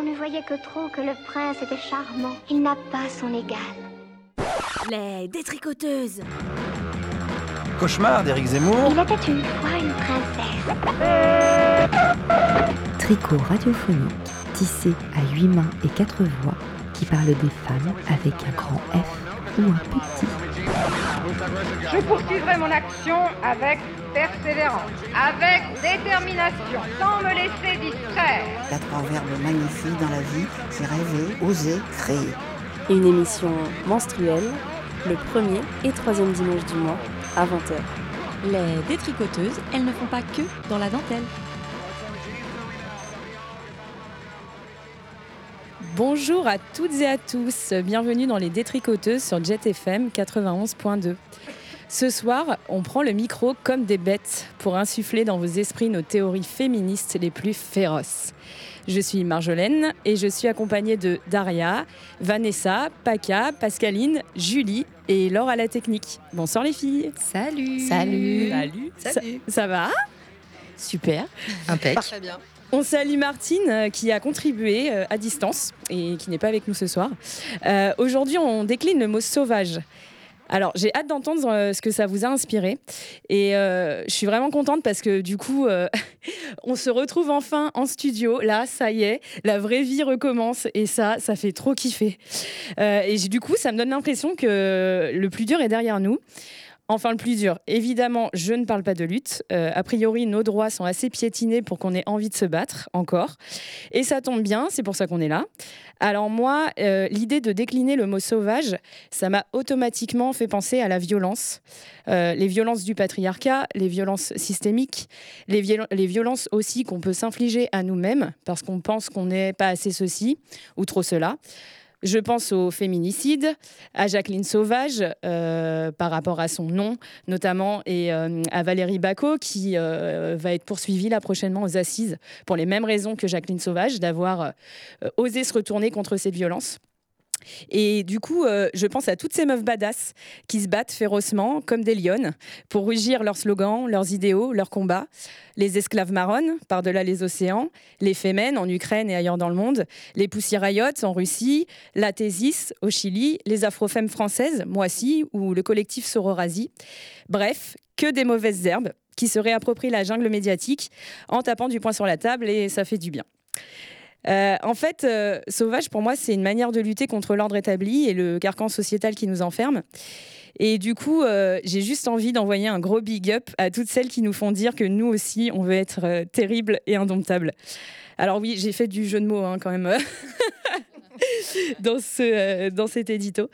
On ne voyait que trop que le prince était charmant. Il n'a pas son égal. Les détricoteuses Cauchemar d'Éric Zemmour. Il était une fois une princesse. Tricot radiophonique, tissé à huit mains et quatre voix, qui parle des femmes avec un grand F ou un petit. Je poursuivrai mon action avec persévérance, avec détermination, sans me laisser distraire. Il y a trois verbes magnifiques dans la vie, c'est rêver, oser, créer. Une émission menstruelle, le premier et troisième dimanche du mois, à 20h. Les détricoteuses, elles ne font pas que dans la dentelle. Bonjour à toutes et à tous, bienvenue dans les détricoteuses sur Jet FM 91.2. Ce soir, on prend le micro comme des bêtes pour insuffler dans vos esprits nos théories féministes les plus féroces. Je suis Marjolaine et je suis accompagnée de Daria, Vanessa, Paca, Pascaline, Julie et Laure à la technique. Bonsoir les filles. Salut. Salut. Salut. Ça, ça va? Super. Impec. Très bien. On salue Martine euh, qui a contribué euh, à distance et qui n'est pas avec nous ce soir. Euh, Aujourd'hui, on décline le mot sauvage. Alors, j'ai hâte d'entendre euh, ce que ça vous a inspiré. Et euh, je suis vraiment contente parce que du coup, euh, on se retrouve enfin en studio. Là, ça y est, la vraie vie recommence. Et ça, ça fait trop kiffer. Et du coup, ça me donne l'impression que le plus dur est derrière nous. Enfin, le plus dur, évidemment, je ne parle pas de lutte. Euh, a priori, nos droits sont assez piétinés pour qu'on ait envie de se battre encore. Et ça tombe bien, c'est pour ça qu'on est là. Alors moi, euh, l'idée de décliner le mot sauvage, ça m'a automatiquement fait penser à la violence. Euh, les violences du patriarcat, les violences systémiques, les, viol- les violences aussi qu'on peut s'infliger à nous-mêmes parce qu'on pense qu'on n'est pas assez ceci ou trop cela. Je pense au féminicide, à Jacqueline Sauvage euh, par rapport à son nom notamment et euh, à Valérie Bacot qui euh, va être poursuivie là prochainement aux assises pour les mêmes raisons que Jacqueline Sauvage d'avoir osé se retourner contre cette violence. Et du coup, euh, je pense à toutes ces meufs badass qui se battent férocement comme des lionnes pour rugir leurs slogans, leurs idéaux, leurs combats. Les esclaves marronnes, par-delà les océans, les Femen en Ukraine et ailleurs dans le monde, les Riot en Russie, la Thésis au Chili, les Afrofemmes françaises, Moissy ou le collectif Sororasi. Bref, que des mauvaises herbes qui se réapproprient la jungle médiatique en tapant du poing sur la table et ça fait du bien. Euh, en fait, euh, sauvage, pour moi, c'est une manière de lutter contre l'ordre établi et le carcan sociétal qui nous enferme. Et du coup, euh, j'ai juste envie d'envoyer un gros big up à toutes celles qui nous font dire que nous aussi, on veut être terribles et indomptables. Alors oui, j'ai fait du jeu de mots hein, quand même dans, ce, dans cet édito.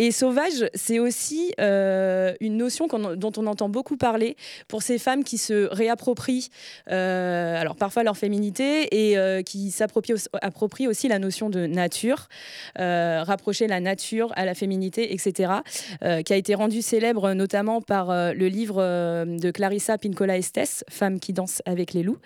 Et sauvage, c'est aussi euh, une notion dont on entend beaucoup parler pour ces femmes qui se réapproprient, euh, alors parfois leur féminité, et euh, qui s'approprient aussi- la notion de nature, rapprocher la nature à la féminité, etc., qui a été rendu célèbre notamment par le livre de Clarissa Pincola Estes, Femmes qui dansent avec les loups.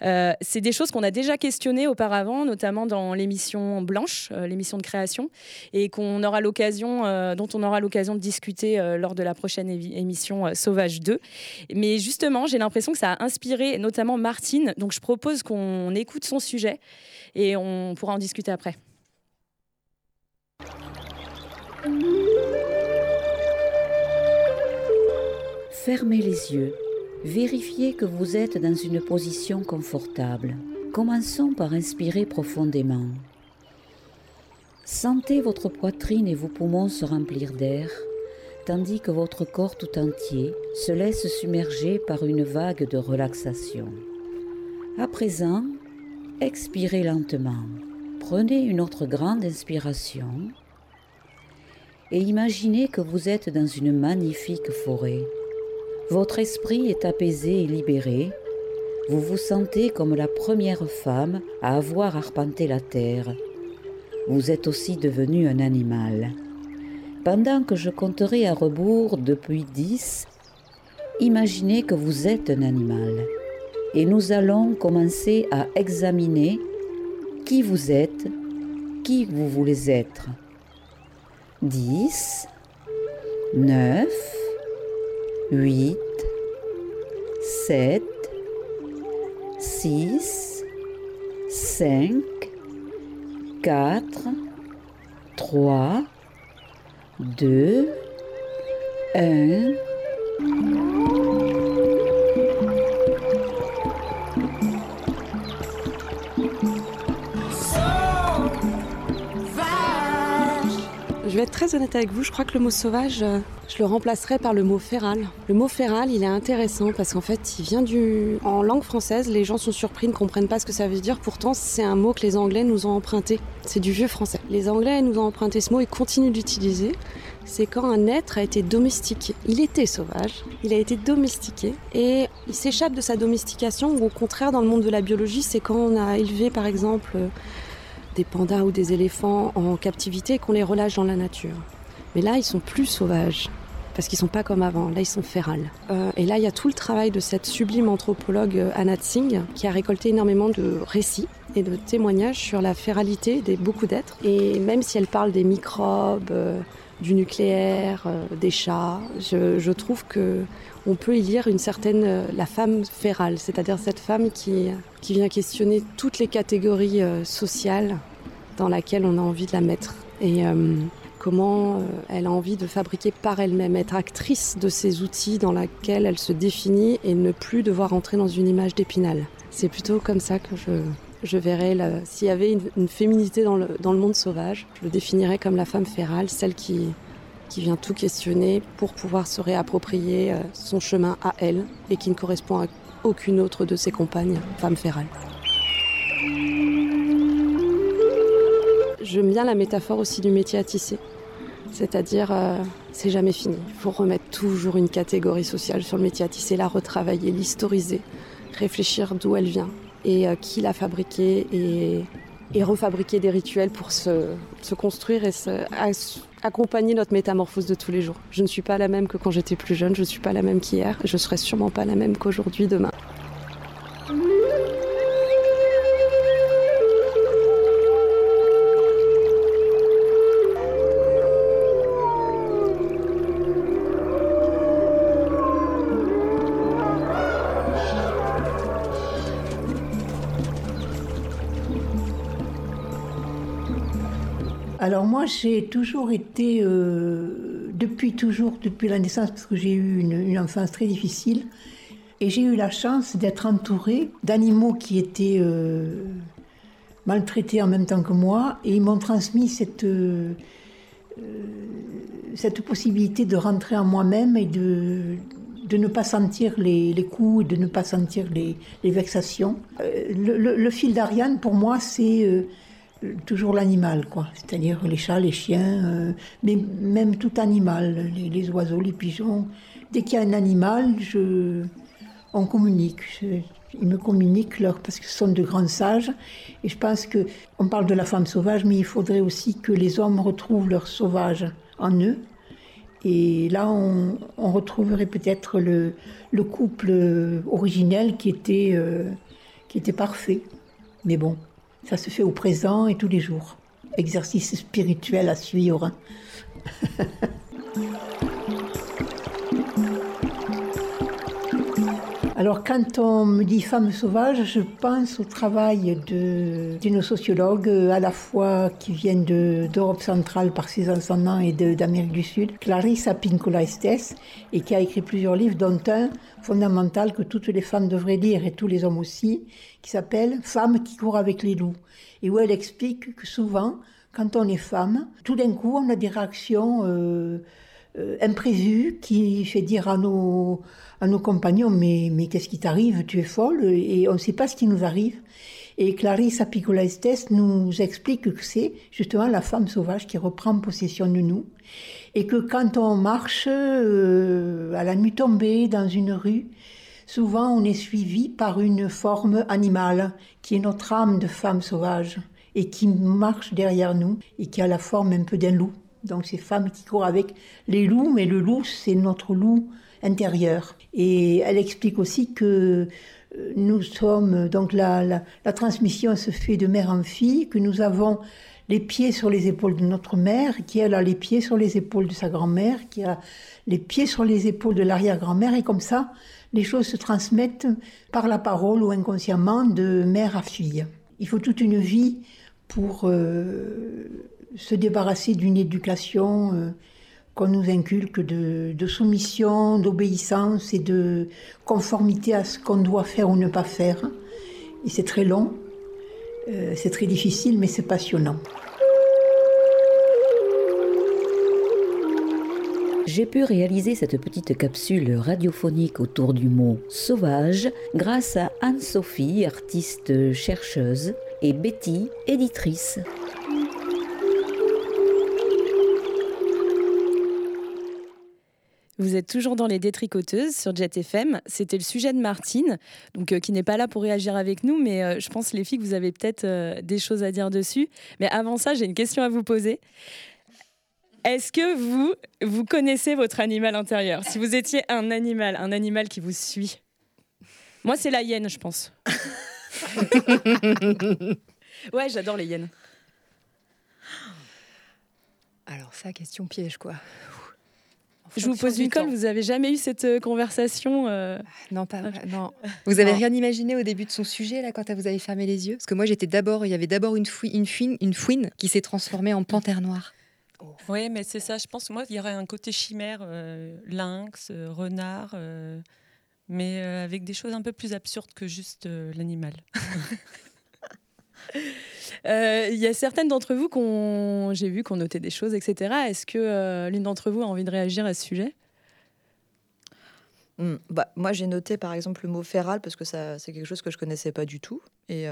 C'est des choses qu'on a déjà questionnées auparavant, notamment dans l'émission Blanche, l'émission de création, et qu'on aura l'occasion, euh, dont on aura l'occasion de discuter euh, lors de la prochaine émission euh, Sauvage 2. Mais justement, j'ai l'impression que ça a inspiré notamment Martine, donc je propose qu'on écoute son sujet et on pourra en discuter après. Fermez les yeux. Vérifiez que vous êtes dans une position confortable. Commençons par inspirer profondément. Sentez votre poitrine et vos poumons se remplir d'air, tandis que votre corps tout entier se laisse submerger par une vague de relaxation. À présent, expirez lentement. Prenez une autre grande inspiration et imaginez que vous êtes dans une magnifique forêt. Votre esprit est apaisé et libéré. Vous vous sentez comme la première femme à avoir arpenté la terre. Vous êtes aussi devenu un animal. Pendant que je compterai à rebours depuis dix, imaginez que vous êtes un animal. Et nous allons commencer à examiner qui vous êtes, qui vous voulez être. 10, 9, 8, 7, 6, 5, 4, 3, 2, 1. Être très honnête avec vous, je crois que le mot sauvage, euh, je le remplacerai par le mot féral. Le mot féral, il est intéressant parce qu'en fait, il vient du. En langue française, les gens sont surpris, ne comprennent pas ce que ça veut dire. Pourtant, c'est un mot que les Anglais nous ont emprunté. C'est du vieux français. Les Anglais nous ont emprunté ce mot et continuent d'utiliser. C'est quand un être a été domestiqué. Il était sauvage, il a été domestiqué et il s'échappe de sa domestication ou au contraire, dans le monde de la biologie, c'est quand on a élevé par exemple des pandas ou des éléphants en captivité et qu'on les relâche dans la nature. Mais là, ils sont plus sauvages parce qu'ils sont pas comme avant. Là, ils sont férales. Euh, et là, il y a tout le travail de cette sublime anthropologue euh, Anat Singh qui a récolté énormément de récits et de témoignages sur la féralité des beaucoup d'êtres. Et même si elle parle des microbes, euh, du nucléaire, des chats, je trouve que on peut y lire une certaine euh, la femme férale, c'est-à-dire cette femme qui qui vient questionner toutes les catégories euh, sociales dans laquelle on a envie de la mettre et euh, comment elle a envie de fabriquer par elle-même, être actrice de ces outils dans laquelle elle se définit et ne plus devoir entrer dans une image d'épinal. C'est plutôt comme ça que je, je verrais, s'il y avait une, une féminité dans le, dans le monde sauvage, je le définirais comme la femme férale, celle qui, qui vient tout questionner pour pouvoir se réapproprier euh, son chemin à elle et qui ne correspond à aucune autre de ses compagnes, femme férale. J'aime bien la métaphore aussi du métier à tisser. C'est-à-dire, euh, c'est jamais fini. Il faut remettre toujours une catégorie sociale sur le métier à tisser, la retravailler, l'historiser, réfléchir d'où elle vient et euh, qui l'a fabriquée et, refabriquer des rituels pour se, construire et se, accompagner notre métamorphose de tous les jours. Je ne suis pas la même que quand j'étais plus jeune, je ne suis pas la même qu'hier, je serai sûrement pas la même qu'aujourd'hui, demain. Alors moi, j'ai toujours été, euh, depuis toujours, depuis la naissance, parce que j'ai eu une, enfance très difficile, et j'ai eu la chance d'être entourée d'animaux qui étaient euh, maltraités en même temps que moi, et ils m'ont transmis cette, euh, cette possibilité de rentrer en moi-même et de, de ne pas sentir les, les coups, de ne pas sentir les, les vexations. Le fil d'Ariane, pour moi, c'est... euh, toujours l'animal, quoi. C'est-à-dire les chats, les chiens, euh, mais même tout animal, les, oiseaux, les pigeons. Dès qu'il y a un animal, je, on communique. Ils me communiquent leur, parce que ce sont de grands sages. Et je pense que on parle de la femme sauvage, mais il faudrait aussi que les hommes retrouvent leur sauvage en eux. Et là, on, retrouverait peut-être le, le couple originel qui était, euh, qui était parfait. Mais bon, ça se fait au présent et tous les jours. Exercice spirituel à suivre. Alors quand on me dit femme sauvage, je pense au travail nos sociologues, euh, à la fois qui viennent de- d'Europe centrale par ses ascendants et d'Amérique du Sud, Clarissa Pinkola Estes, et qui a écrit plusieurs livres, dont un fondamental que toutes les femmes devraient lire et tous les hommes aussi, qui s'appelle Femmes qui courent avec les loups, et où elle explique que souvent, quand on est femme, tout d'un coup, on a des réactions euh, euh, imprévues qui fait dire à nos, à nos compagnons mais, mais qu'est-ce qui t'arrive? Tu es folle Et on ne sait pas ce qui nous arrive. Et Clarisse Apicola Estes nous explique que c'est justement la femme sauvage qui reprend possession de nous. Et que quand on marche euh, à la nuit tombée dans une rue, souvent on est suivi par une forme animale qui est notre âme de femme sauvage et qui marche derrière nous et qui a la forme un peu d'un loup. Donc ces femmes qui courent avec les loups, mais le loup c'est notre loup intérieur. Et elle explique aussi que euh, nous sommes, donc la, la, la transmission se fait de mère en fille, que nous avons les pieds sur les épaules de notre mère, qui elle a les pieds sur les épaules de sa grand-mère, qui a les pieds sur les épaules de l'arrière-grand-mère, et comme ça, les choses se transmettent par la parole ou inconsciemment de mère à fille. Il faut toute une vie pour euh, se débarrasser d'une éducation euh, qu'on nous inculque de, soumission, d'obéissance et de conformité à ce qu'on doit faire ou ne pas faire. Et c'est très long, euh, c'est très difficile, mais c'est passionnant. J'ai pu réaliser cette petite capsule radiophonique autour du mot sauvage grâce à Anne-Sophie, artiste chercheuse, et Betty, éditrice. Vous êtes toujours dans les détricoteuses sur Jet FM. C'était le sujet de Martine, donc euh, qui n'est pas là pour réagir avec nous, mais euh, je pense les filles que vous avez peut-être euh, des choses à dire dessus. Mais avant ça, j'ai une question à vous poser. Est-ce que vous vous connaissez votre animal intérieur? Si vous étiez un animal, un animal qui vous suit? Moi, c'est la hyène, je pense. ouais, j'adore les hyènes. Alors ça, question piège, quoi. Je vous pose une colle, vous avez jamais eu cette euh, conversation euh Non, pas non. Vous avez rien imaginé au début de son sujet là quand vous avez fermé les yeux? Parce que moi j'étais d'abord, il y avait d'abord une, fouine, une, fouine, une fouine qui s'est transformée en panthère noire. Oh. Oui, mais c'est ça. Je pense que moi, il y aurait un côté chimère, euh, lynx, renard, mais avec des choses un peu plus absurdes que juste l'animal. Il y a certaines d'entre vous qu'on, j'ai vu qu'on notait des choses, etc. Est-ce que l'une d'entre vous a envie de réagir à ce sujet? Mmh, bah, Moi, j'ai noté par exemple le mot féral parce que ça, c'est quelque chose que je connaissais pas du tout. Et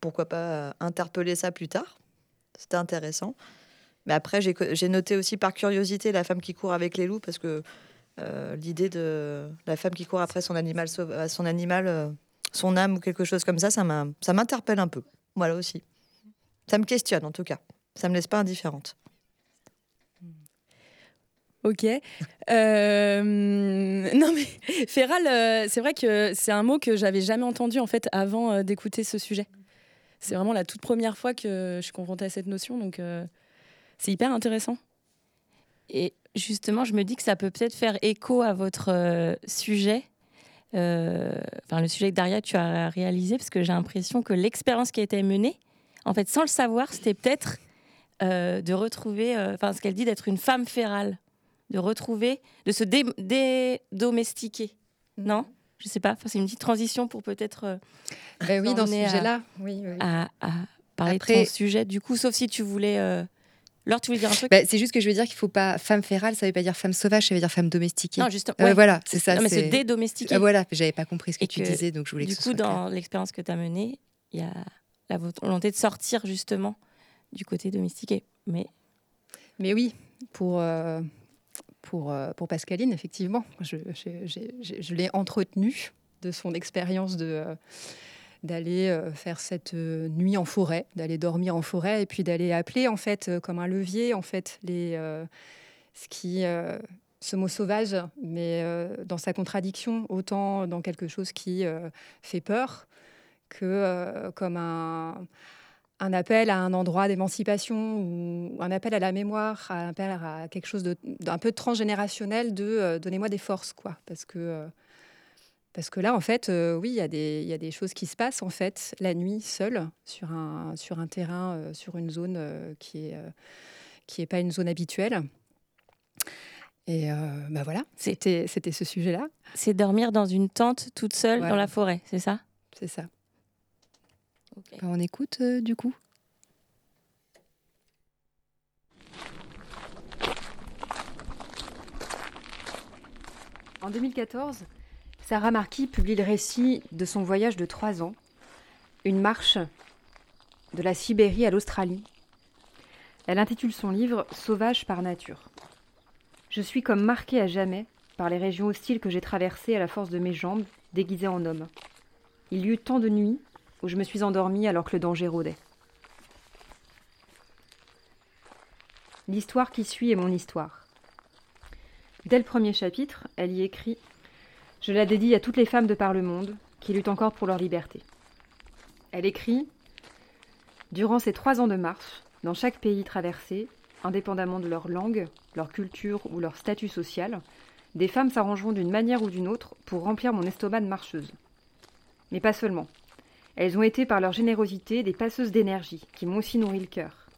pourquoi pas interpeller ça plus tard? C'était intéressant. Mais après, j'ai noté aussi par curiosité la femme qui court avec les loups parce que l'idée de la femme qui court après son animal, son animal, son âme ou quelque chose comme ça, ça m'interpelle un peu. Voilà aussi. Ça me questionne en tout cas. Ça me laisse pas indifférente. Ok. Euh, non mais féral, euh, c'est vrai que c'est un mot que j'avais jamais entendu en fait avant euh, d'écouter ce sujet. C'est vraiment la toute première fois que je suis confrontée à cette notion, donc c'est hyper intéressant. Et justement, je me dis que ça peut peut-être faire écho à votre sujet, enfin le sujet que Daria tu as réalisé, parce que j'ai l'impression que l'expérience qui a été menée, en fait, sans le savoir, c'était peut-être euh, de retrouver, euh, enfin, ce qu'elle dit d'être une femme férale, de retrouver, de se dédomestiquer. Non? Je sais pas. C'est une petite transition pour peut-être. Euh, ben oui, dans ce sujet-là. Oui, À, parler de ton sujet. Du coup, sauf si tu voulais. Laure, tu voulais dire un truc? Bah, C'est juste que je veux dire qu'il faut pas femme férale, ça veut pas dire femme sauvage, ça veut dire femme domestiquée. Non, justement. voilà, c'est ça. Non, mais se dédomestiquer. voilà, j'avais pas compris ce que, tu disais, donc je voulais. Du coup, dans l'expérience que tu as menée, il y a la volonté de sortir justement du côté domestiqué. Mais, mais oui, pour, euh, pour, euh, pour Pascaline, effectivement, je, je, l'ai entretenue de son expérience de euh, d'aller faire cette nuit en forêt, d'aller dormir en forêt et puis d'aller appeler en fait comme un levier en fait les ce qui ce mot sauvage, mais dans sa contradiction, autant dans quelque chose qui fait peur, que euh, comme un, un, appel à un endroit d'émancipation ou un appel à la mémoire, un appel à quelque chose d'un peu transgénérationnel de euh, donnez-moi des forces, quoi. Parce que, euh, parce que là, en fait, oui, il y, a des, y a des choses qui se passent, en fait, la nuit, seule, sur un, sur un terrain, sur une zone qui n'est qui est pas une zone habituelle. Et bah voilà, c'était ce sujet-là. C'est dormir dans une tente toute seule dans la forêt, c'est ça? C'est ça. Bah, on écoute euh, du coup. En 2014, Sarah Marquis publie le récit de son voyage de trois ans, une marche de la Sibérie à l'Australie. Elle intitule son livre Sauvage par nature. Je suis comme marquée à jamais par les régions hostiles que j'ai traversées à la force de mes jambes, déguisées en homme. Il y eut tant de nuits où je me suis endormie alors que le danger rôdait. L'histoire qui suit est mon histoire. Dès le premier chapitre, elle y écrit Je la dédie à toutes les femmes de par le monde qui luttent encore pour leur liberté. Elle écrit Durant ces trois ans de marche, dans chaque pays traversé, indépendamment de leur langue, leur culture ou leur statut social, des femmes s'arrangeront d'une manière ou d'une autre pour remplir mon estomac de marcheuse. Mais pas seulement. Elles ont été par leur générosité des passeuses d'énergie qui m'ont aussi nourri le cœur.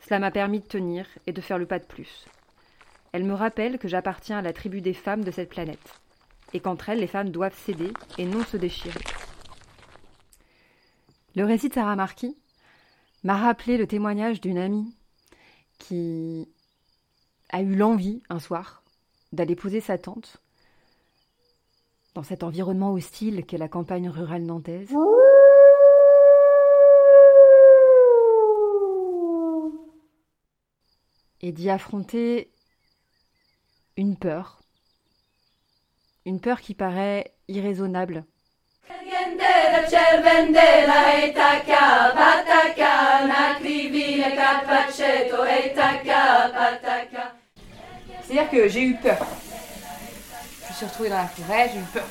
Cela m'a permis de tenir et de faire le pas de plus. Elles me rappellent que j'appartiens à la tribu des femmes de cette planète, et qu'entre elles, les femmes doivent céder et non se déchirer. Le récit de Sarah Marquis m'a rappelé le témoignage d'une amie qui a eu l'envie un soir d'aller poser sa tente dans cet environnement hostile qu'est la campagne rurale nantaise. Et d'y affronter une peur. Une peur qui paraît irraisonnable. C'est-à-dire que j'ai eu peur. Je me suis retrouvée dans la forêt, j'ai eu peur.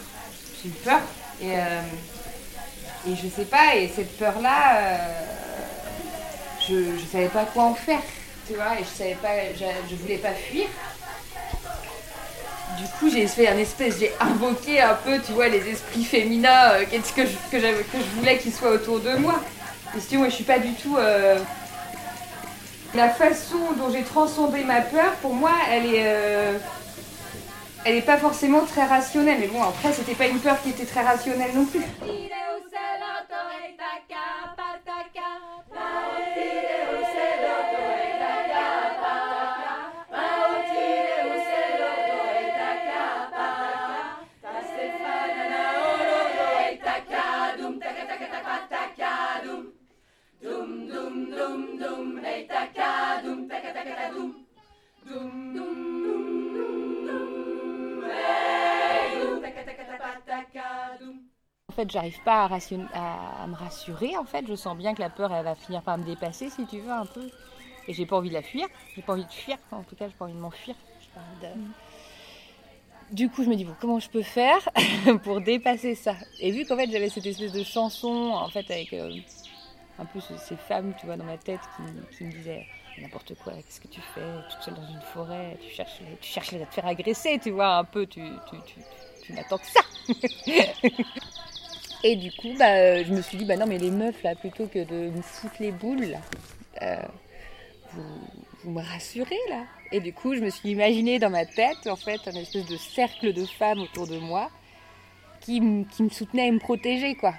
J'ai eu peur. Et, euh, et je sais pas, et cette peur-là, euh, je, je savais pas quoi en faire. Tu vois, et je savais pas, je, je voulais pas fuir. Du coup, j'ai fait un espèce, j'ai invoqué un peu, tu vois, les esprits féminins euh, qu'est-ce que je, que, je voulais qu'ils soient autour de moi. Et si vois, je suis pas du tout. euh, La façon dont j'ai transcendé ma peur, pour moi, elle est. euh, Elle est pas forcément très rationnelle. Mais bon, après, c'était pas une peur qui était très rationnelle non plus. En fait, j'arrive pas à, me rassurer. En fait, je sens bien que la peur, elle va finir par me dépasser, si tu veux, un peu. Et j'ai pas envie de la fuir. J'ai pas envie de fuir. En tout cas, j'ai pas envie de m'enfuir. De- Du coup, je me dis bon, comment je peux faire pour dépasser ça? Et vu qu'en fait, j'avais cette espèce de chanson, en fait, avec euh, un peu ce- ces femmes, tu vois, dans ma tête, qui, qui me disaient n'importe quoi. Qu'est-ce que tu fais toute seule dans une forêt Tu cherches, tu cherches à te faire agresser, tu vois, un peu. Tu, tu, tu, tu n'attends que ça. Et du coup, bah, euh, je me suis dit, bah non, mais les meufs, là, plutôt que de me foutre les boules, euh, vous, vous me rassurez, là. Et du coup, je me suis imaginé dans ma tête, en fait, un espèce de cercle de femmes autour de moi qui, qui me soutenaient et me protégeaient, quoi.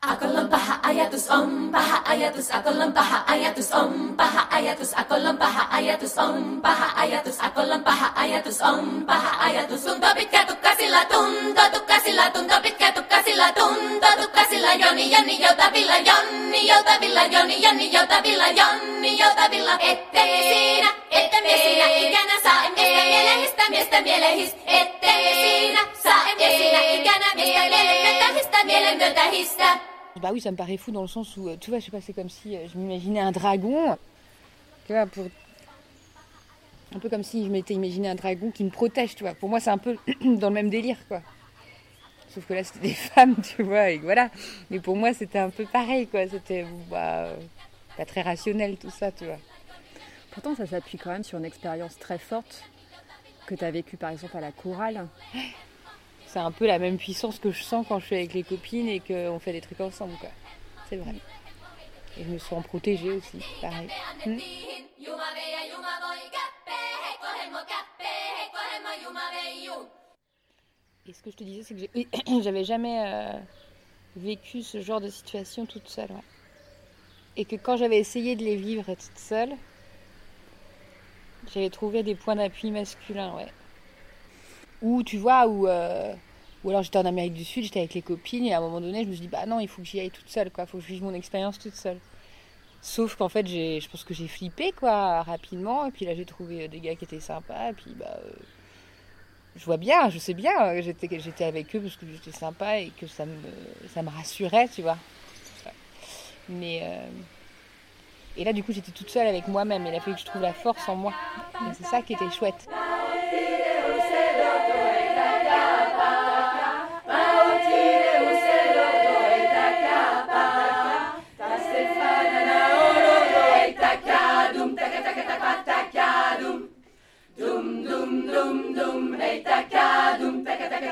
Akalampaha ajatus on, paha ajatus, akalampaha ajatus on, paha ajatus, akalampaha ayatus, on, paha ajatus, akalampaha ajatus on, paha ajatus. Tunto pitkä tukkasilla, tunto tukkasilla, tunto pitkä tukkasilla, tunto tukkasilla, joni, joni, joni, jonni, joutavilla, joni, joni, joutavilla, jonni, joutavilla. Ettei siinä, ettei siinä ikänä saa, mistä mielehistä, miestä mielehis, ettei siinä, saa, ettei siinä ikänä, mistä mielehistä, miestä mielehistä, histä. Bah oui, ça me paraît fou dans le sens où, euh, tu vois, je sais pas, c'est comme si euh, je m'imaginais un dragon, tu vois, pour... Un peu comme si je m'étais imaginé un dragon qui me protège, tu vois. Pour moi, c'est un peu dans le même délire, quoi. Sauf que là, c'était des femmes, tu vois, et voilà. Mais pour moi, c'était un peu pareil, quoi. C'était bah, euh, pas très rationnel, tout ça, tu vois. Pourtant, ça s'appuie quand même sur une expérience très forte que tu as vécue par exemple à la chorale. C'est un peu la même puissance que je sens quand je suis avec les copines et qu'on fait des trucs ensemble, quoi. C'est vrai. Et je me sens protégée aussi, pareil. Hmm. Et ce que je te disais, c'est que j'avais jamais euh, vécu ce genre de situation toute seule. Et que quand j'avais essayé de les vivre toute seule, j'avais trouvé des points d'appui masculins, ouais. Ou tu vois, ou, euh, ou alors j'étais en Amérique du Sud, j'étais avec les copines, et à un moment donné, je me suis dit, bah non, il faut que j'y aille toute seule, quoi. Il faut que je vive mon expérience toute seule. Sauf qu'en fait, je pense que j'ai flippé, quoi, rapidement. Et puis là, j'ai trouvé euh, des gars qui étaient sympas. Et puis, bah, euh, je vois bien, je sais bien j'étais, j'étais avec eux parce que j'étais sympa et que ça me, ça me rassurait, tu vois. Mais. Et là, du coup, j'étais toute seule avec moi-même. Il a fallu que je trouve la force en moi. C'est ça qui était chouette.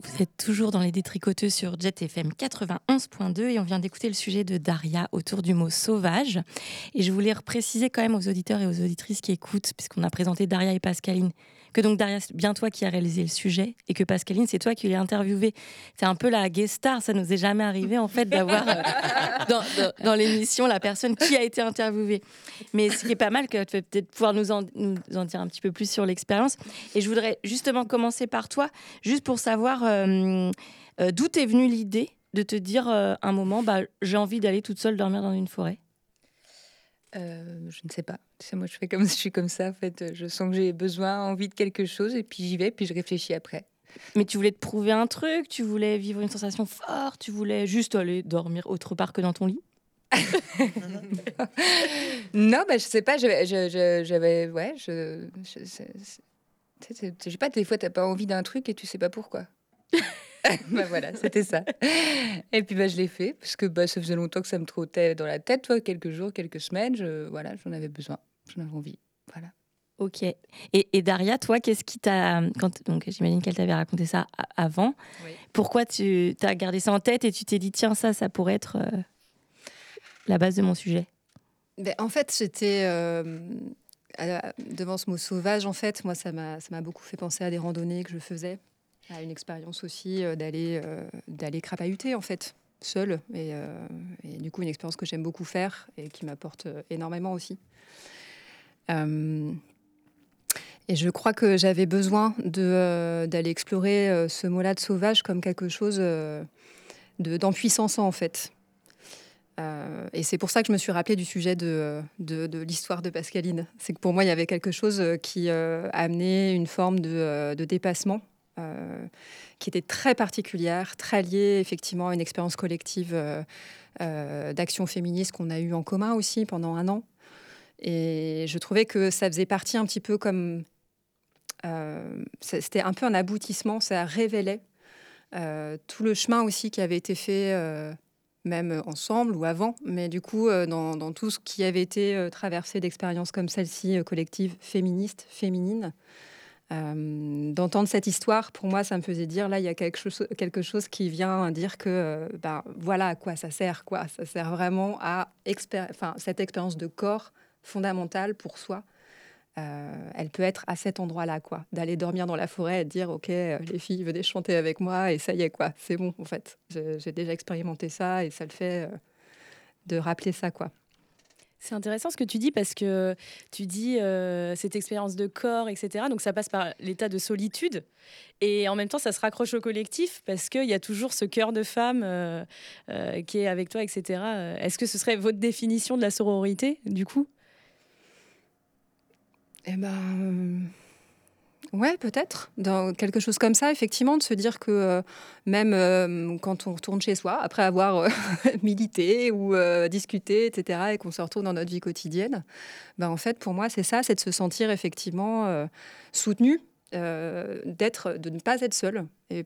Vous êtes toujours dans les détricoteux sur Jet FM 91.2 et on vient d'écouter le sujet de Daria autour du mot sauvage. Et je voulais préciser quand même aux auditeurs et aux auditrices qui écoutent, puisqu'on a présenté Daria et Pascaline, que donc Daria, c'est bien toi qui as réalisé le sujet et que Pascaline, c'est toi qui l'as interviewé. C'est un peu la guest star, ça nous est jamais arrivé en fait d'avoir euh, dans, dans- dans l'émission la personne qui a été interviewée. Mais ce qui est pas mal, que tu vas peut-être pouvoir nous en, nous en dire un petit peu plus sur l'expérience. Et je voudrais justement commencer par toi, juste pour savoir euh, euh, d'où t'est venue l'idée de te dire un moment, bah, j'ai envie d'aller toute seule dormir dans une forêt? Euh, je ne sais pas. Tu sais, moi, je fais comme je suis comme ça. En fait, je sens que j'ai besoin, envie de quelque chose, et puis j'y vais, puis je réfléchis après. Mais tu voulais te prouver un truc, tu voulais vivre une sensation forte, tu voulais juste aller dormir autre part que dans ton lit? Non, bah, je sais pas. J'avais, je- je- ouais, je, je- c'est- je sais pas. Des fois, t'as pas envie d'un truc et tu sais pas pourquoi. bah voilà, c'était ça. Et puis bah, je l'ai fait parce que bah, ça faisait longtemps que ça me trottait dans la tête, toi, quelques jours, quelques semaines. Je, voilà, j'en avais besoin, j'en avais envie. Voilà. Ok. Et, et Daria, toi, qu'est-ce qui t'a. Quand, donc, j'imagine qu'elle t'avait raconté ça avant. Pourquoi tu as gardé ça en tête et tu t'es dit, tiens, ça, ça pourrait être euh, la base de mon sujet? Ben, en fait, j'étais euh, devant ce mot sauvage. En fait, moi, ça m'a ça m'a beaucoup fait penser à des randonnées que je faisais, à une expérience aussi euh, d'aller euh, d'aller crapahuter en fait, seule. Et, euh, et du coup, une expérience que j'aime beaucoup faire et qui m'apporte énormément aussi. Et je crois que j'avais besoin de, d'aller explorer ce mot-là de sauvage comme quelque chose euh, de, d'empuissance en fait. Et c'est pour ça que je me suis rappelé du sujet de, de, de l'histoire de Pascaline. C'est que pour moi, il y avait quelque chose qui amenait une forme de dépassement euh, qui était très particulière, très liée effectivement à une expérience collective euh, euh, d'action féministe qu'on a eue en commun aussi pendant un an. Et je trouvais que ça faisait partie un petit peu comme... C'était un peu un aboutissement, ça révélait tout le chemin aussi qui avait été fait, même ensemble ou avant, mais du coup, dans, dans tout ce qui avait été traversé d'expériences comme celle-ci, collective, féministe, féminine. Euh, D'entendre cette histoire, pour moi, ça me faisait dire là, il y a quelque chose, quelque chose qui vient dire que, euh, ben, voilà à quoi ça sert, quoi. Ça sert vraiment à expér- enfin, cette expérience de corps fondamentale pour soi. Euh, elle peut être à cet endroit-là, quoi. D'aller dormir dans la forêt et de dire, ok, les filles, venez chanter avec moi, et ça y est, quoi. C'est bon, en fait. J'ai déjà expérimenté ça, et ça le fait de rappeler ça, quoi. C'est intéressant ce que tu dis parce que tu dis euh, cette expérience de corps, etc. Donc ça passe par l'état de solitude et en même temps ça se raccroche au collectif parce qu'il y a toujours ce cœur de femme euh, euh, qui est avec toi, etc. Est-ce que ce serait votre définition de la sororité du coup? Eh ben, ouais, peut-être. Dans quelque chose comme ça, effectivement, de se dire que euh, même euh, quand on retourne chez soi, après avoir euh, milité ou discuté, etc., et qu'on se retrouve dans notre vie quotidienne, ben, en fait, pour moi, c'est ça, c'est de se sentir effectivement soutenu. d'être, de ne pas être seul. Et,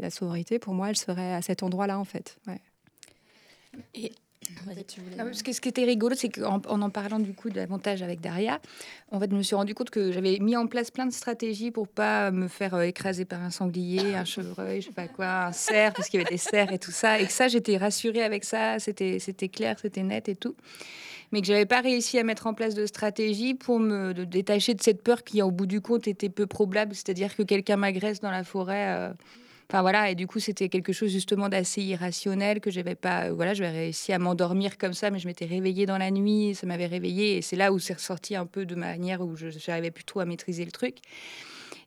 la sororité, pour moi, elle serait à cet endroit-là, en fait. Et Parce que ce qui était rigolo, c'est qu'en en, en parlant du coup de l'avantage avec Daria, en fait, je me suis rendu compte que j'avais mis en place plein de stratégies pour pas me faire euh, écraser par un sanglier, un chevreuil, je sais pas quoi, un cerf, parce qu'il y avait des cerfs et tout ça. Et que ça, j'étais rassurée avec ça, c'était c'était clair, c'était net et tout. Mais que j'avais pas réussi à mettre en place de stratégie pour me de détacher de cette peur qui, au bout du compte, était peu probable, c'est-à-dire que quelqu'un m'agresse dans la forêt. euh, Enfin voilà, et du coup c'était quelque chose justement d'assez irrationnel que j'avais pas. euh, Voilà, j'avais réussi à m'endormir comme ça, mais je m'étais réveillée dans la nuit, ça m'avait réveillée, et c'est là où c'est ressorti un peu de manière où plus trop à maîtriser le truc.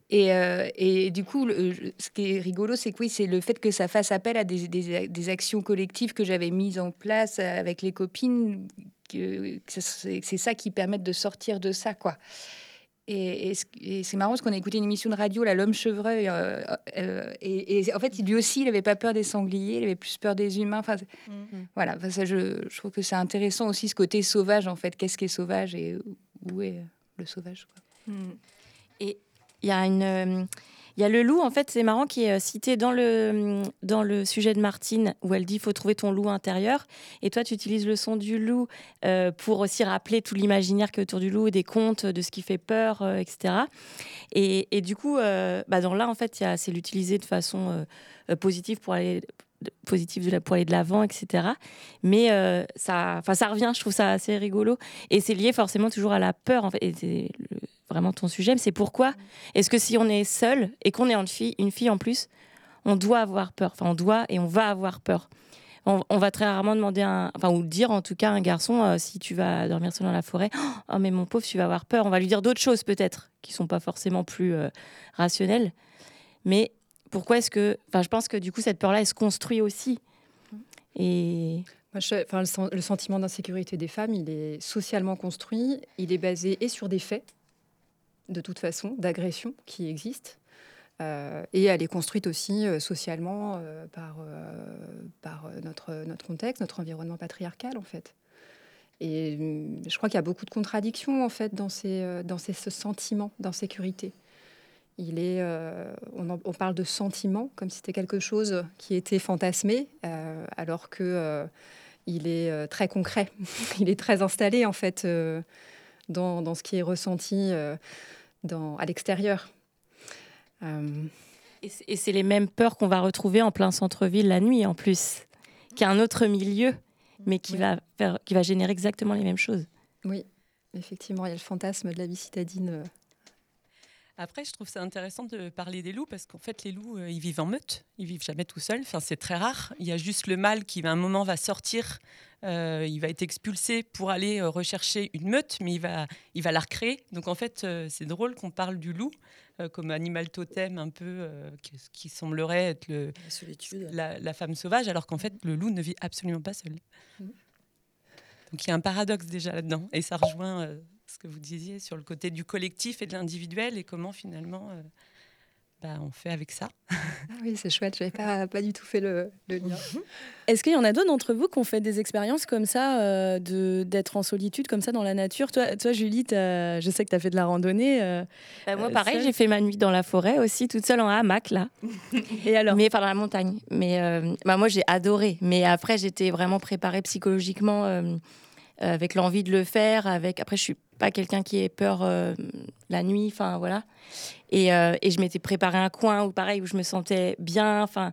Et, euh, et du coup, je- ce qui est rigolo, c'est que oui, c'est le fait que ça fasse appel à des, des- actions collectives que j'avais mises en place avec les copines, que, c'est ça qui permet de sortir de ça, quoi. Et, c'est marrant parce qu'on a écouté une émission de radio, L'homme chevreuil, euh, euh, et, en fait, lui aussi, il n'avait pas peur des sangliers, il avait plus peur des humains. Enfin, mm. voilà, ça, je, je, trouve que c'est intéressant aussi ce côté sauvage, en fait. Qu'est-ce qui est sauvage et où est le sauvage quoi. Mm. Et il y a une il y a le loup, en fait, c'est marrant, qui est euh, cité dans le, dans le sujet de Martine, où elle dit faut trouver ton loup intérieur. Et toi, tu utilises le son du loup euh, pour aussi rappeler tout l'imaginaire qui est autour du loup, des contes, de ce qui fait peur, euh, etc. Et, du coup, bah dans là, en fait, c'est l'utiliser de façon positive pour aller positive de la, pour aller de l'avant, etc. Mais ça, ça revient, je trouve ça assez rigolo. Et c'est lié forcément toujours à la peur. En fait. Et c'est vraiment ton sujet, c'est pourquoi est-ce que si on est seul et qu'on est une fille, une fille en plus, on doit avoir peur? Enfin, on doit et on va avoir peur. On, va très rarement demander enfin ou dire en tout cas à un garçon euh, si tu vas dormir seul dans la forêt, oh mais mon pauvre tu vas avoir peur. On va lui dire d'autres choses peut-être qui sont pas forcément plus euh, rationnelles. Mais pourquoi est-ce que, enfin je pense que du coup cette peur-là elle se construit aussi. Et enfin, le, le sentiment d'insécurité des femmes, il est socialement construit, il est basé et sur des faits, de toute façon, d'agression qui existe. Euh, et elle est construite aussi euh, socialement euh, par, par notre, notre contexte, notre environnement patriarcal, en fait. Et hum, je crois qu'il y a beaucoup de contradictions, en fait, dans ces, dans ces ce sentiment d'insécurité. Il est, on, on, parle de sentiment comme si c'était quelque chose qui était fantasmé, alors que il est très concret, il est très installé, en fait, dans, dans, ce qui est ressenti à l'extérieur. Euh, et c'est les mêmes peurs qu'on va retrouver en plein centre-ville la nuit en plus, qui est un autre milieu, mais qui, va faire, qui va générer exactement les mêmes choses. Oui, effectivement, il y a le fantasme de la vie citadine. Euh. Après, je trouve ça intéressant de parler des loups parce qu'en fait, les loups, euh, ils vivent en meute, ils vivent jamais tout seuls. Enfin, c'est très rare. Il y a juste le mâle qui, à un moment, va sortir euh, il va être expulsé pour aller euh, rechercher une meute, mais il va, il va la recréer. Donc en fait, euh, c'est drôle qu'on parle du loup comme animal totem un peu qui, semblerait être le, la, la, femme sauvage, alors qu'en fait, le loup ne vit absolument pas seul. Mmh. Donc il y a un paradoxe déjà là-dedans. Et ça rejoint ce que vous disiez sur le côté du collectif et de l'individuel et comment finalement bah, on fait avec ça. Ah oui, c'est chouette, j'avais pas, pas du tout fait le, lien. Mhm. Est-ce qu'il y en a d'autres d'entre vous qui ont fait des expériences comme ça, euh, de d'être en solitude comme ça dans la nature? Toi, toi, Julie, je sais que tu as fait de la randonnée. Euh, bah, moi, euh, pareil, j'ai fait ma nuit dans la forêt aussi, toute seule en hamac, là. Et alors? Mais enfin, dans la montagne. Mais bah, moi, j'ai adoré. Mais après, j'étais vraiment préparée psychologiquement avec l'envie de le faire. Avec... Après, je suis pas quelqu'un qui ait peur la nuit, enfin voilà. Euh, et, je m'étais préparé un coin où, pareil, où je me sentais bien. Enfin,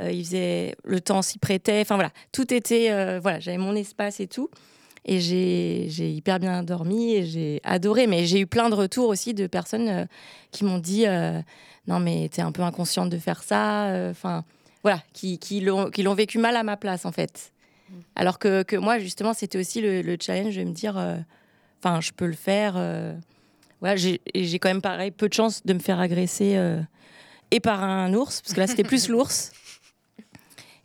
euh, il faisait le temps s'y prêtait. Enfin voilà, tout était euh, voilà, j'avais mon espace et tout. Et j'ai hyper bien dormi et j'ai adoré. Mais j'ai eu plein de retours aussi de personnes qui m'ont dit non mais t'es un peu inconsciente de faire ça. Enfin voilà, qui, qui l'ont vécu mal à ma place en fait. Mmh. Alors que, que moi justement c'était aussi le, le, challenge de me dire enfin je peux le faire ouais, j'ai quand même pareil peu de chance de me faire agresser euh, et par un ours, parce que là c'était plus l'ours,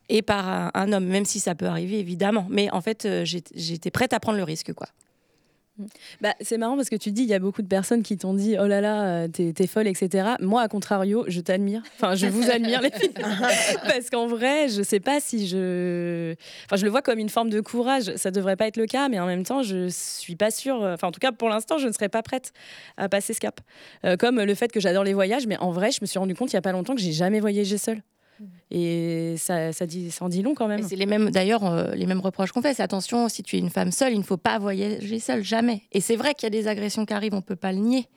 et par un, homme, même si ça peut arriver évidemment. Mais en fait, euh, j'étais prête à prendre le risque, quoi. Bah, c'est marrant parce que tu dis, il y a beaucoup de personnes qui t'ont dit, oh là là, euh, t'es, folle, etc. Moi, à contrario, je t'admire. Enfin, je vous admire, les filles. parce qu'en vrai, je sais pas si je. Enfin, je le vois comme une forme de courage. Ça devrait pas être le cas, mais en même temps, je suis pas sûre. Enfin, en tout cas, pour l'instant, je ne serais pas prête à passer ce cap. Euh, comme le fait que j'adore les voyages, mais en vrai, je me suis rendu compte il y a pas longtemps que j'ai jamais voyagé seule. Et ça, ça, dit, ça en dit long quand même. C'est les mêmes, d'ailleurs, euh, les mêmes reproches qu'on fait. C'est attention, si tu es une femme seule, il ne faut pas voyager seule, jamais. Et c'est vrai qu'il y a des agressions qui arrivent, on peut pas le nier.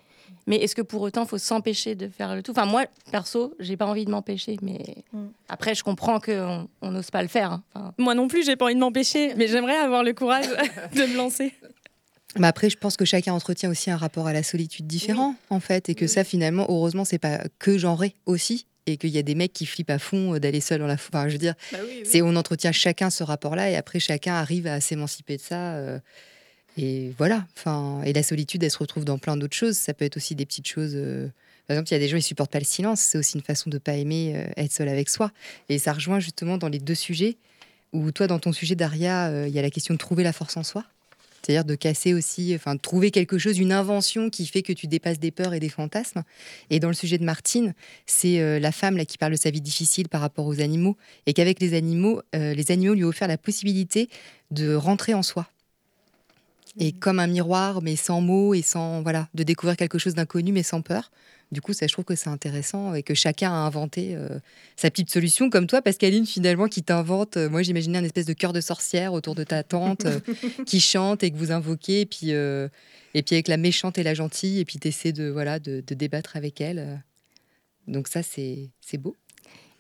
Mais est-ce que pour autant, il faut s'empêcher de faire le tout? Enfin, moi, perso, j'ai pas envie de m'empêcher. Mais mm. après, je comprends qu'on n'ose pas le faire. Hein. Moi non plus, j'ai pas envie de m'empêcher. Mais j'aimerais avoir le courage de me lancer. Mais après, je pense que chacun entretient aussi un rapport à la solitude différent, en fait, et que ça, finalement, heureusement, c'est pas que genré aussi et qu'il y a des mecs qui flippent à fond euh, d'aller seul dans la Enfin, je veux dire, bah c'est on entretient chacun ce rapport-là et après chacun arrive à s'émanciper de ça. Euh, et voilà. Enfin, et la solitude, elle se retrouve dans plein d'autres choses. Ça peut être aussi des petites choses. Euh, par exemple, il y a des gens qui supportent pas le silence. C'est aussi une façon de pas aimer être seul avec soi. Et ça rejoint justement dans les deux sujets. Où toi, dans ton sujet, Daria, il y a la question de trouver la force en soi. C'est-à-dire de casser aussi, enfin, de trouver quelque chose, une invention qui fait que tu dépasses des peurs et des fantasmes. Et dans le sujet de Martine, c'est euh, la femme là qui parle de sa vie difficile par rapport aux animaux et qu'avec les animaux, euh, les animaux lui ont offert la possibilité de rentrer en soi. Et comme un miroir, mais sans mots et sans voilà, de découvrir quelque chose d'inconnu mais sans peur. Du coup, ça, je trouve que c'est intéressant et que chacun a inventé euh, sa petite solution, comme toi, Pascaline, finalement, qui t'invente. euh, moi, j'imaginais un espèce de cœur de sorcière autour de ta tante euh, qui chante et que vous invoquez, et puis, et puis avec la méchante et la gentille, et puis t'essaies de voilà de, de débattre avec elle. Donc ça, c'est beau.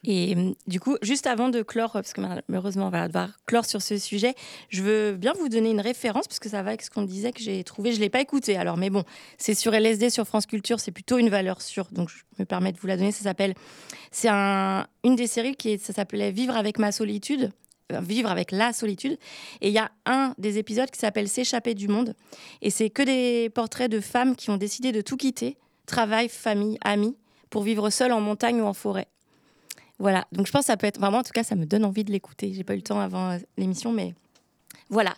Et hum, du coup, juste avant de clore, parce que malheureusement on va devoir clore sur ce sujet, je veux bien vous donner une référence, parce que ça va avec ce qu'on disait que j'ai trouvé. Je ne l'ai pas écouté, alors, mais bon, c'est sur LSD, sur France Culture, c'est plutôt une valeur sûre, donc je me permets de vous la donner. Ça s'appelle. C'est un, une des séries qui s'appelait Vivre avec ma solitude. euh, Vivre avec la solitude. Et il y a un des épisodes qui s'appelle S'échapper du monde. Et c'est que des portraits de femmes qui ont décidé de tout quitter, travail, famille, amis, pour vivre seules en montagne ou en forêt. Voilà, donc je pense que ça peut être vraiment, en tout cas, ça me donne envie de l'écouter. J'ai pas eu le temps avant euh, l'émission, mais voilà.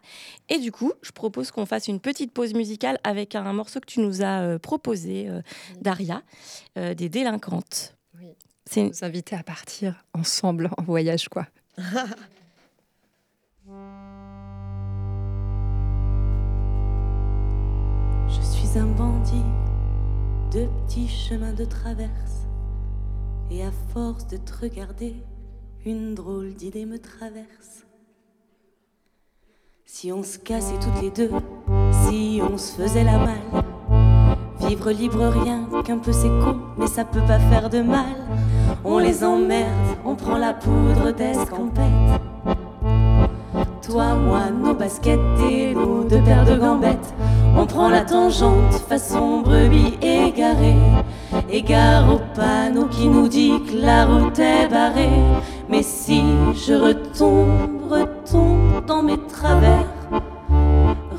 Et du coup, je propose qu'on fasse une petite pause musicale avec un morceau que tu nous as euh, proposé, euh, Daria, euh, des délinquantes. C'est nous inviter à partir ensemble en voyage, quoi. Je suis un bandit de petits chemins de traverse. Et à force de te regarder, une drôle d'idée me traverse. Si on se cassait toutes les deux, si on se faisait la malle, vivre libre rien qu'un peu c'est con, mais ça peut pas faire de mal. On les emmerde, on prend la poudre d'escampette. Toi, moi, nos baskets et nos deux paires de gambettes. On prend la tangente façon brebis égarée. Égare au panneau qui nous dit que la route est barrée. Mais si je retombe, retombe dans mes travers,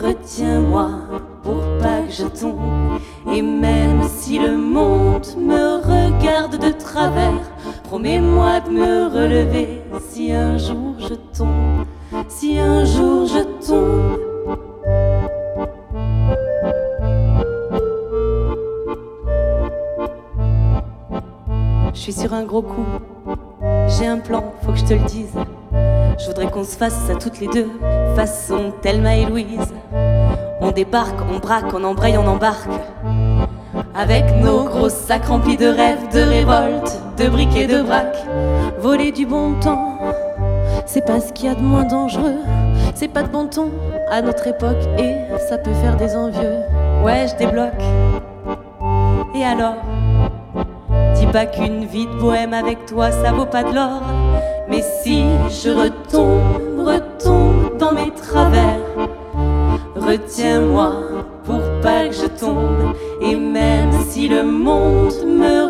retiens-moi pour pas que je tombe. Et même si le monde me regarde de travers, promets-moi de me relever si un jour je tombe. Si un jour J'ai un plan, faut que je te le dise. Je voudrais qu'on se fasse ça toutes les deux, façon Thelma et Louise. On débarque, on braque, on embraye, on embarque. Avec nos gros sacs remplis de rêves, de révoltes, de briques et de braques. Voler du bon temps, c'est pas ce qu'il y a de moins dangereux. C'est pas de bon ton à notre époque et ça peut faire des envieux. Ouais, je débloque. Et alors? Pas qu'une vie de bohème avec toi ça vaut pas de l'or. Mais si je retombe, retombe dans mes travers, retiens-moi pour pas que je tombe. Et même si le monde me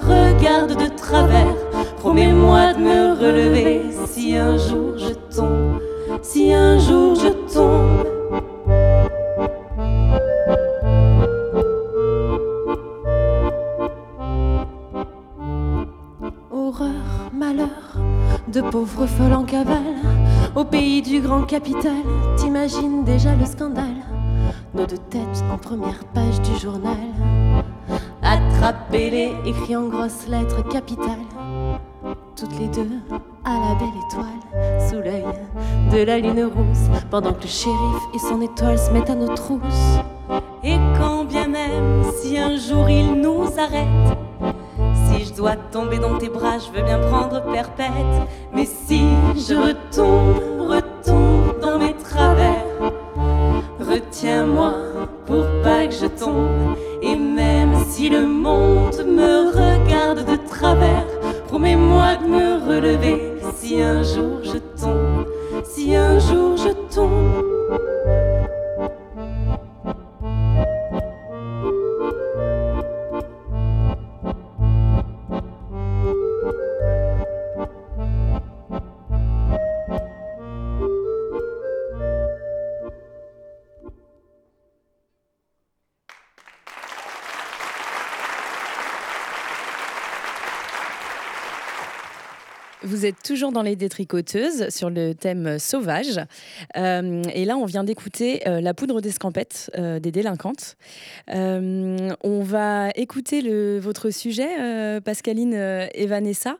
grand capital, t'imagines déjà le scandale. Nos deux têtes en première page du journal, attrapez-les, écrit en grosses lettres capitales, toutes les deux à la belle étoile, sous l'œil de la lune rousse, pendant que le shérif et son étoile se mettent à nos trousses. Et quand bien même, si un jour il nous arrête, si je dois tomber dans tes bras, je veux bien prendre perpète. Mais si je le monde me regarde de travers, promets-moi de me relever si un jour je tombe. Si un jour je tombe. Toujours dans les détricoteuses sur le thème sauvage. Euh, et là, on vient d'écouter euh, La poudre d'escampette euh, des délinquantes. on va écouter votre sujet, Pascaline et Vanessa.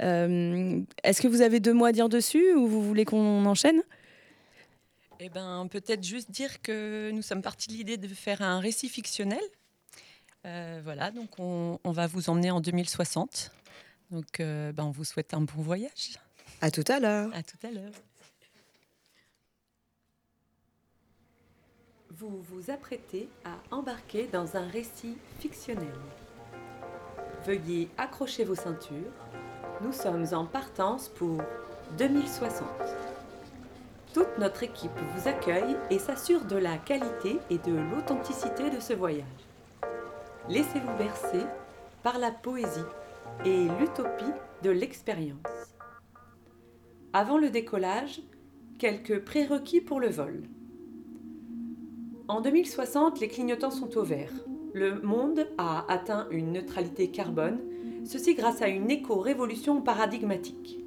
Est-ce que vous avez deux mots à dire dessus ou vous voulez qu'on enchaîne? Eh ben, peut-être juste dire que nous sommes partis de l'idée de faire un récit fictionnel. voilà, donc on, on, va vous emmener en 2060 donc, euh, ben, on vous souhaite un bon voyage. À tout à l'heure. À tout à l'heure. Vous vous apprêtez à embarquer dans un récit fictionnel. Veuillez accrocher vos ceintures. Nous sommes en partance pour 2060. Toute notre équipe vous accueille et s'assure de la qualité et de l'authenticité de ce voyage. Laissez-vous bercer par la poésie et l'utopie de l'expérience. Avant le décollage, quelques prérequis pour le vol. En 2060, les clignotants sont au vert. Le monde a atteint une neutralité carbone, ceci grâce à une éco-révolution paradigmatique.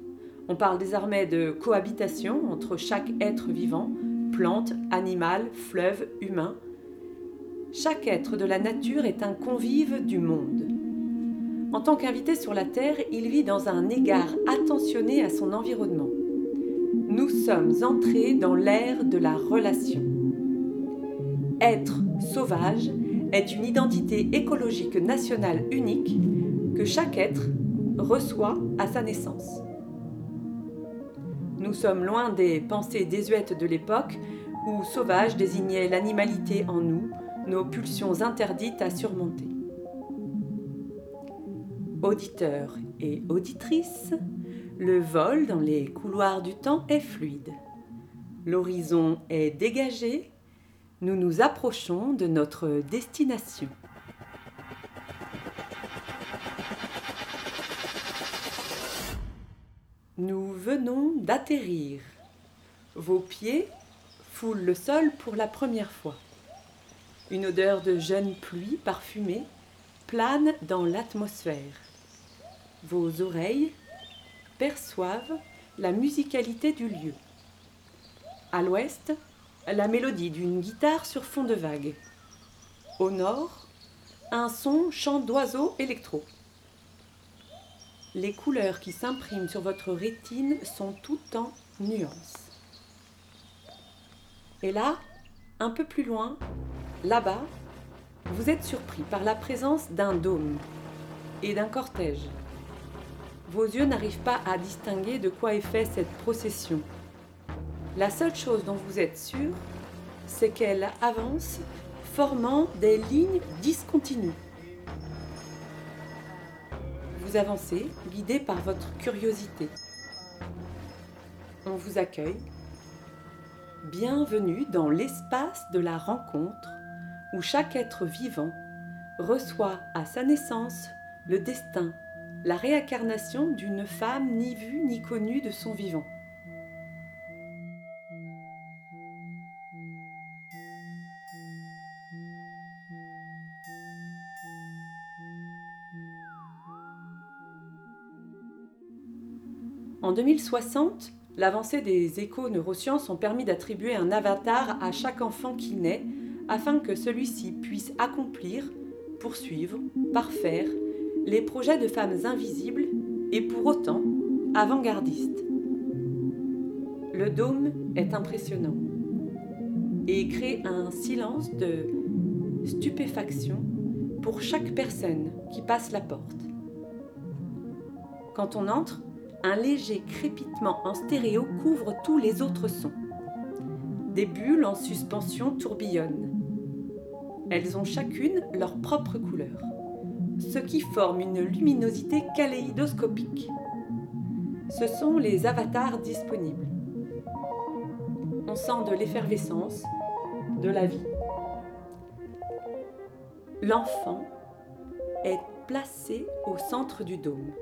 On parle désormais de cohabitation entre chaque être vivant, plante, animal, fleuve, humain. Chaque être de la nature est un convive du monde. En tant qu'invité sur la Terre, il vit dans un égard attentionné à son environnement. Nous sommes entrés dans l'ère de la relation. Être sauvage est une identité écologique nationale unique que chaque être reçoit à sa naissance. Nous sommes loin des pensées désuètes de l'époque où sauvage désignait l'animalité en nous, nos pulsions interdites à surmonter auditeurs et auditrices, le vol dans les couloirs du temps est fluide. L'horizon est dégagé, nous nous approchons de notre destination. Nous venons d'atterrir. Vos pieds foulent le sol pour la première fois. Une odeur de jeune pluie parfumée plane dans l'atmosphère. Vos oreilles perçoivent la musicalité du lieu. À l'ouest, la mélodie d'une guitare sur fond de vagues. Au nord, un son chant d'oiseaux électro. Les couleurs qui s'impriment sur votre rétine sont toutes en nuances. Et là, un peu plus loin, là-bas, vous êtes surpris par la présence d'un dôme et d'un cortège vos yeux n'arrivent pas à distinguer de quoi est faite cette procession. La seule chose dont vous êtes sûr, c'est qu'elle avance formant des lignes discontinues. Vous avancez, guidé par votre curiosité. On vous accueille. Bienvenue dans l'espace de la rencontre où chaque être vivant reçoit à sa naissance le destin la réincarnation d'une femme ni vue ni connue de son vivant. En 2060, l'avancée des éco-neurosciences ont permis d'attribuer un avatar à chaque enfant qui naît afin que celui-ci puisse accomplir, poursuivre, parfaire les projets de femmes invisibles et pour autant avant-gardistes. Le dôme est impressionnant et crée un silence de stupéfaction pour chaque personne qui passe la porte. Quand on entre, un léger crépitement en stéréo couvre tous les autres sons. Des bulles en suspension tourbillonnent. Elles ont chacune leur propre couleur ce qui forme une luminosité kaléidoscopique. Ce sont les avatars disponibles. On sent de l'effervescence, de la vie. L'enfant est placé au centre du dôme.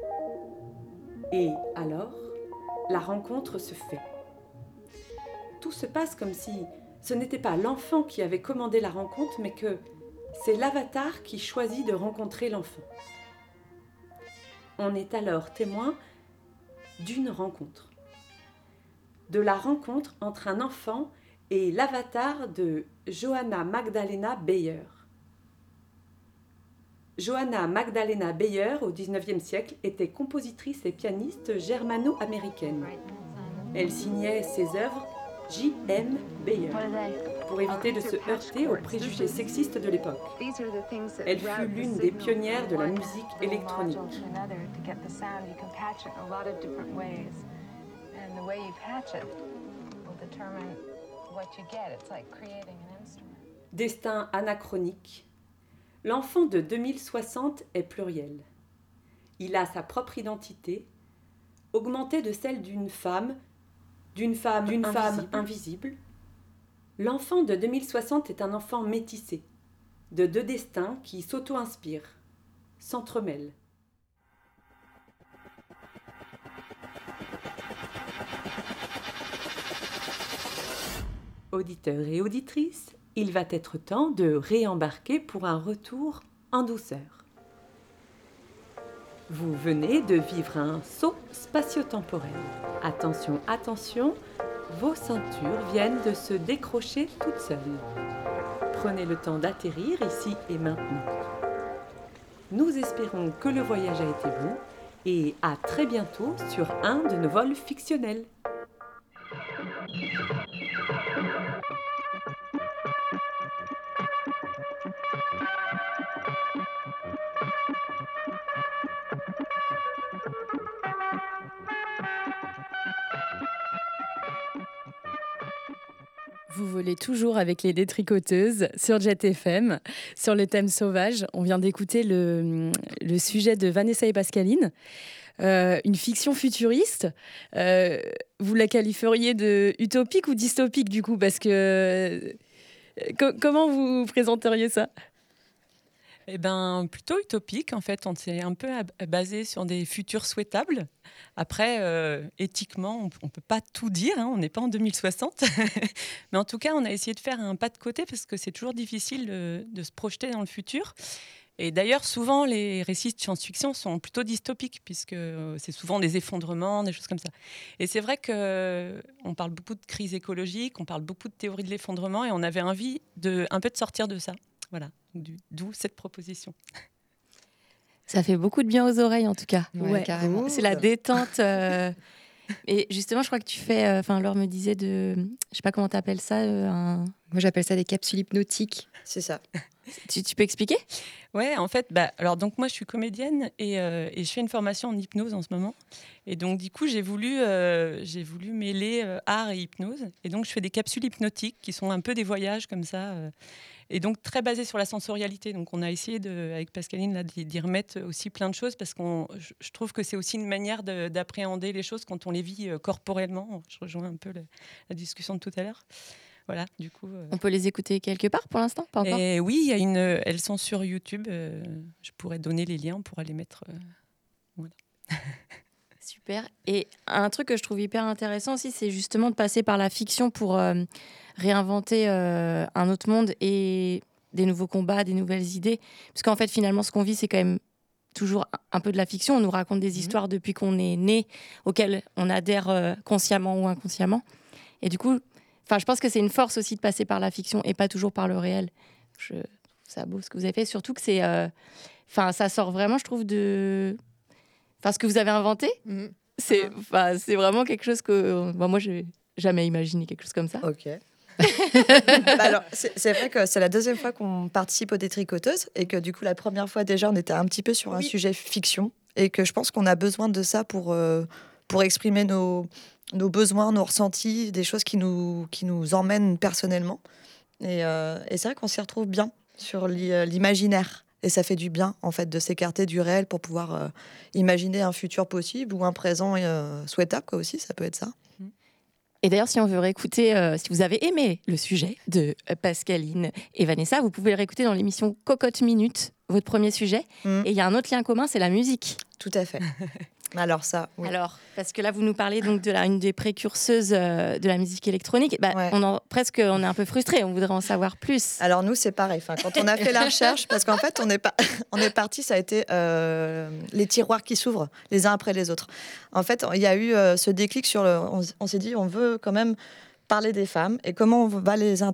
Et alors, la rencontre se fait. Tout se passe comme si ce n'était pas l'enfant qui avait commandé la rencontre, mais que c'est l'avatar qui choisit de rencontrer l'enfant. On est alors témoin d'une rencontre. De la rencontre entre un enfant et l'avatar de Johanna Magdalena Beyer. Johanna Magdalena Beyer, au XIXe siècle, était compositrice et pianiste germano-américaine. Elle signait ses œuvres J.M. Beyer pour éviter de se heurter aux préjugés sexistes de l'époque. Elle fut l'une des pionnières de la musique électronique. Destin anachronique. L'enfant de 2060 est pluriel. Il a sa propre identité, augmentée de celle d'une femme, d'une femme, d'une femme invisible. L'enfant de 2060 est un enfant métissé, de deux destins qui s'auto-inspirent, s'entremêlent. Auditeurs et auditrices, il va être temps de réembarquer pour un retour en douceur. Vous venez de vivre un saut spatio-temporel. Attention, attention, vos ceintures viennent de se décrocher toutes seules. Prenez le temps d'atterrir ici et maintenant. Nous espérons que le voyage a été bon et à très bientôt sur un de nos vols fictionnels. Vous volez toujours avec les détricoteuses sur Jet FM, sur le thème sauvage. On vient d'écouter le, sujet de Vanessa et Pascaline, euh, une fiction futuriste. Euh, vous la qualifieriez de utopique ou dystopique du coup Parce que. Euh, comment vous présenteriez ça? Eh ben, plutôt utopique, en fait. On s'est un peu basé sur des futurs souhaitables. Après, euh, éthiquement, on ne peut pas tout dire, hein, on n'est pas en 2060. Mais en tout cas, on a essayé de faire un pas de côté parce que c'est toujours difficile de, se projeter dans le futur. Et d'ailleurs, souvent, les récits de science-fiction sont plutôt dystopiques, puisque euh, c'est souvent des effondrements, des choses comme ça. Et c'est vrai qu'on parle beaucoup de crise écologique, on parle beaucoup de théorie de l'effondrement, et on avait envie de, un peu de sortir de ça. Voilà, d'où cette proposition. Ça fait beaucoup de bien aux oreilles en tout cas. Ouais, carrément. C'est la détente. Euh, et justement, je crois que tu fais. Euh, enfin, Laure me disait de. Je sais pas comment tu appelles ça. Euh, un... Moi, j'appelle ça des capsules hypnotiques. C'est ça. Tu, peux expliquer? Ouais, en fait, bah, alors donc moi je suis comédienne et, et, je fais une formation en hypnose en ce moment. Et donc du coup j'ai voulu, j'ai voulu mêler art et hypnose. Et donc je fais des capsules hypnotiques qui sont un peu des voyages comme ça et donc très basé sur la sensorialité. Donc on a essayé de, avec Pascaline d'y remettre aussi plein de choses parce que je trouve que c'est aussi une manière d'appréhender les choses quand on les vit euh, corporellement. Je rejoins un peu la discussion de tout à l'heure. Voilà, du coup. Euh. On peut les écouter quelque part pour l'instant, pas encore? Et oui, y a une, elles sont sur YouTube. Euh, je pourrais donner les liens, on pourra les mettre. voilà. Super. Et un truc que je trouve hyper intéressant aussi, c'est justement de passer par la fiction pour réinventer euh, un autre monde et des nouveaux combats, des nouvelles idées. Parce qu'en fait, finalement, ce qu'on vit, c'est quand même toujours un peu de la fiction. On nous raconte des mhm. histoires depuis qu'on est né, auxquelles on adhère euh, consciemment ou inconsciemment. Et du coup, enfin, je pense que c'est une force aussi de passer par la fiction et pas toujours par le réel. Je trouve ça beau ce que vous avez fait, surtout que c'est, euh, enfin, ça sort vraiment, je trouve, de, enfin, ce que vous avez inventé. Mhm. C'est, enfin, c'est vraiment quelque chose que, moi, j'ai jamais imaginé quelque chose comme ça. Ok. Bah alors, c'est vrai que c'est la deuxième fois qu'on participe aux détricoteuses et que du coup, la première fois déjà, on était un petit peu sur un sujet fiction et que je pense qu'on a besoin de ça pour, euh, pour exprimer nos, nos besoins, nos ressentis, des choses qui nous, qui nous emmènent personnellement. Et, euh, et c'est vrai qu'on s'y retrouve bien sur euh, l'imaginaire. Et ça fait du bien, en fait, de s'écarter du réel pour pouvoir imaginer un futur possible ou un présent souhaitable, quoi, aussi, ça peut être ça. Et d'ailleurs, si on veut réécouter, euh, si vous avez aimé le sujet de Pascaline et Vanessa, vous pouvez le réécouter dans l'émission Cocotte Minute, votre premier sujet. Mm. Et il y a un autre lien commun, c'est la musique. Tout à fait. Alors ça, Alors, parce que là, vous nous parlez donc de la, une des précurseuses euh, de la musique électronique. Bah, on en, presque, on est un peu frustré. On voudrait en savoir plus. Alors nous, c'est pareil. Enfin, quand on a fait la recherche, parce qu'en fait, on est, pas, on est parti, ça a été euh, les tiroirs qui s'ouvrent les uns après les autres. En fait, il y a eu euh, ce déclic sur le. On, s'est dit, on veut quand même parler des femmes et comment on va les,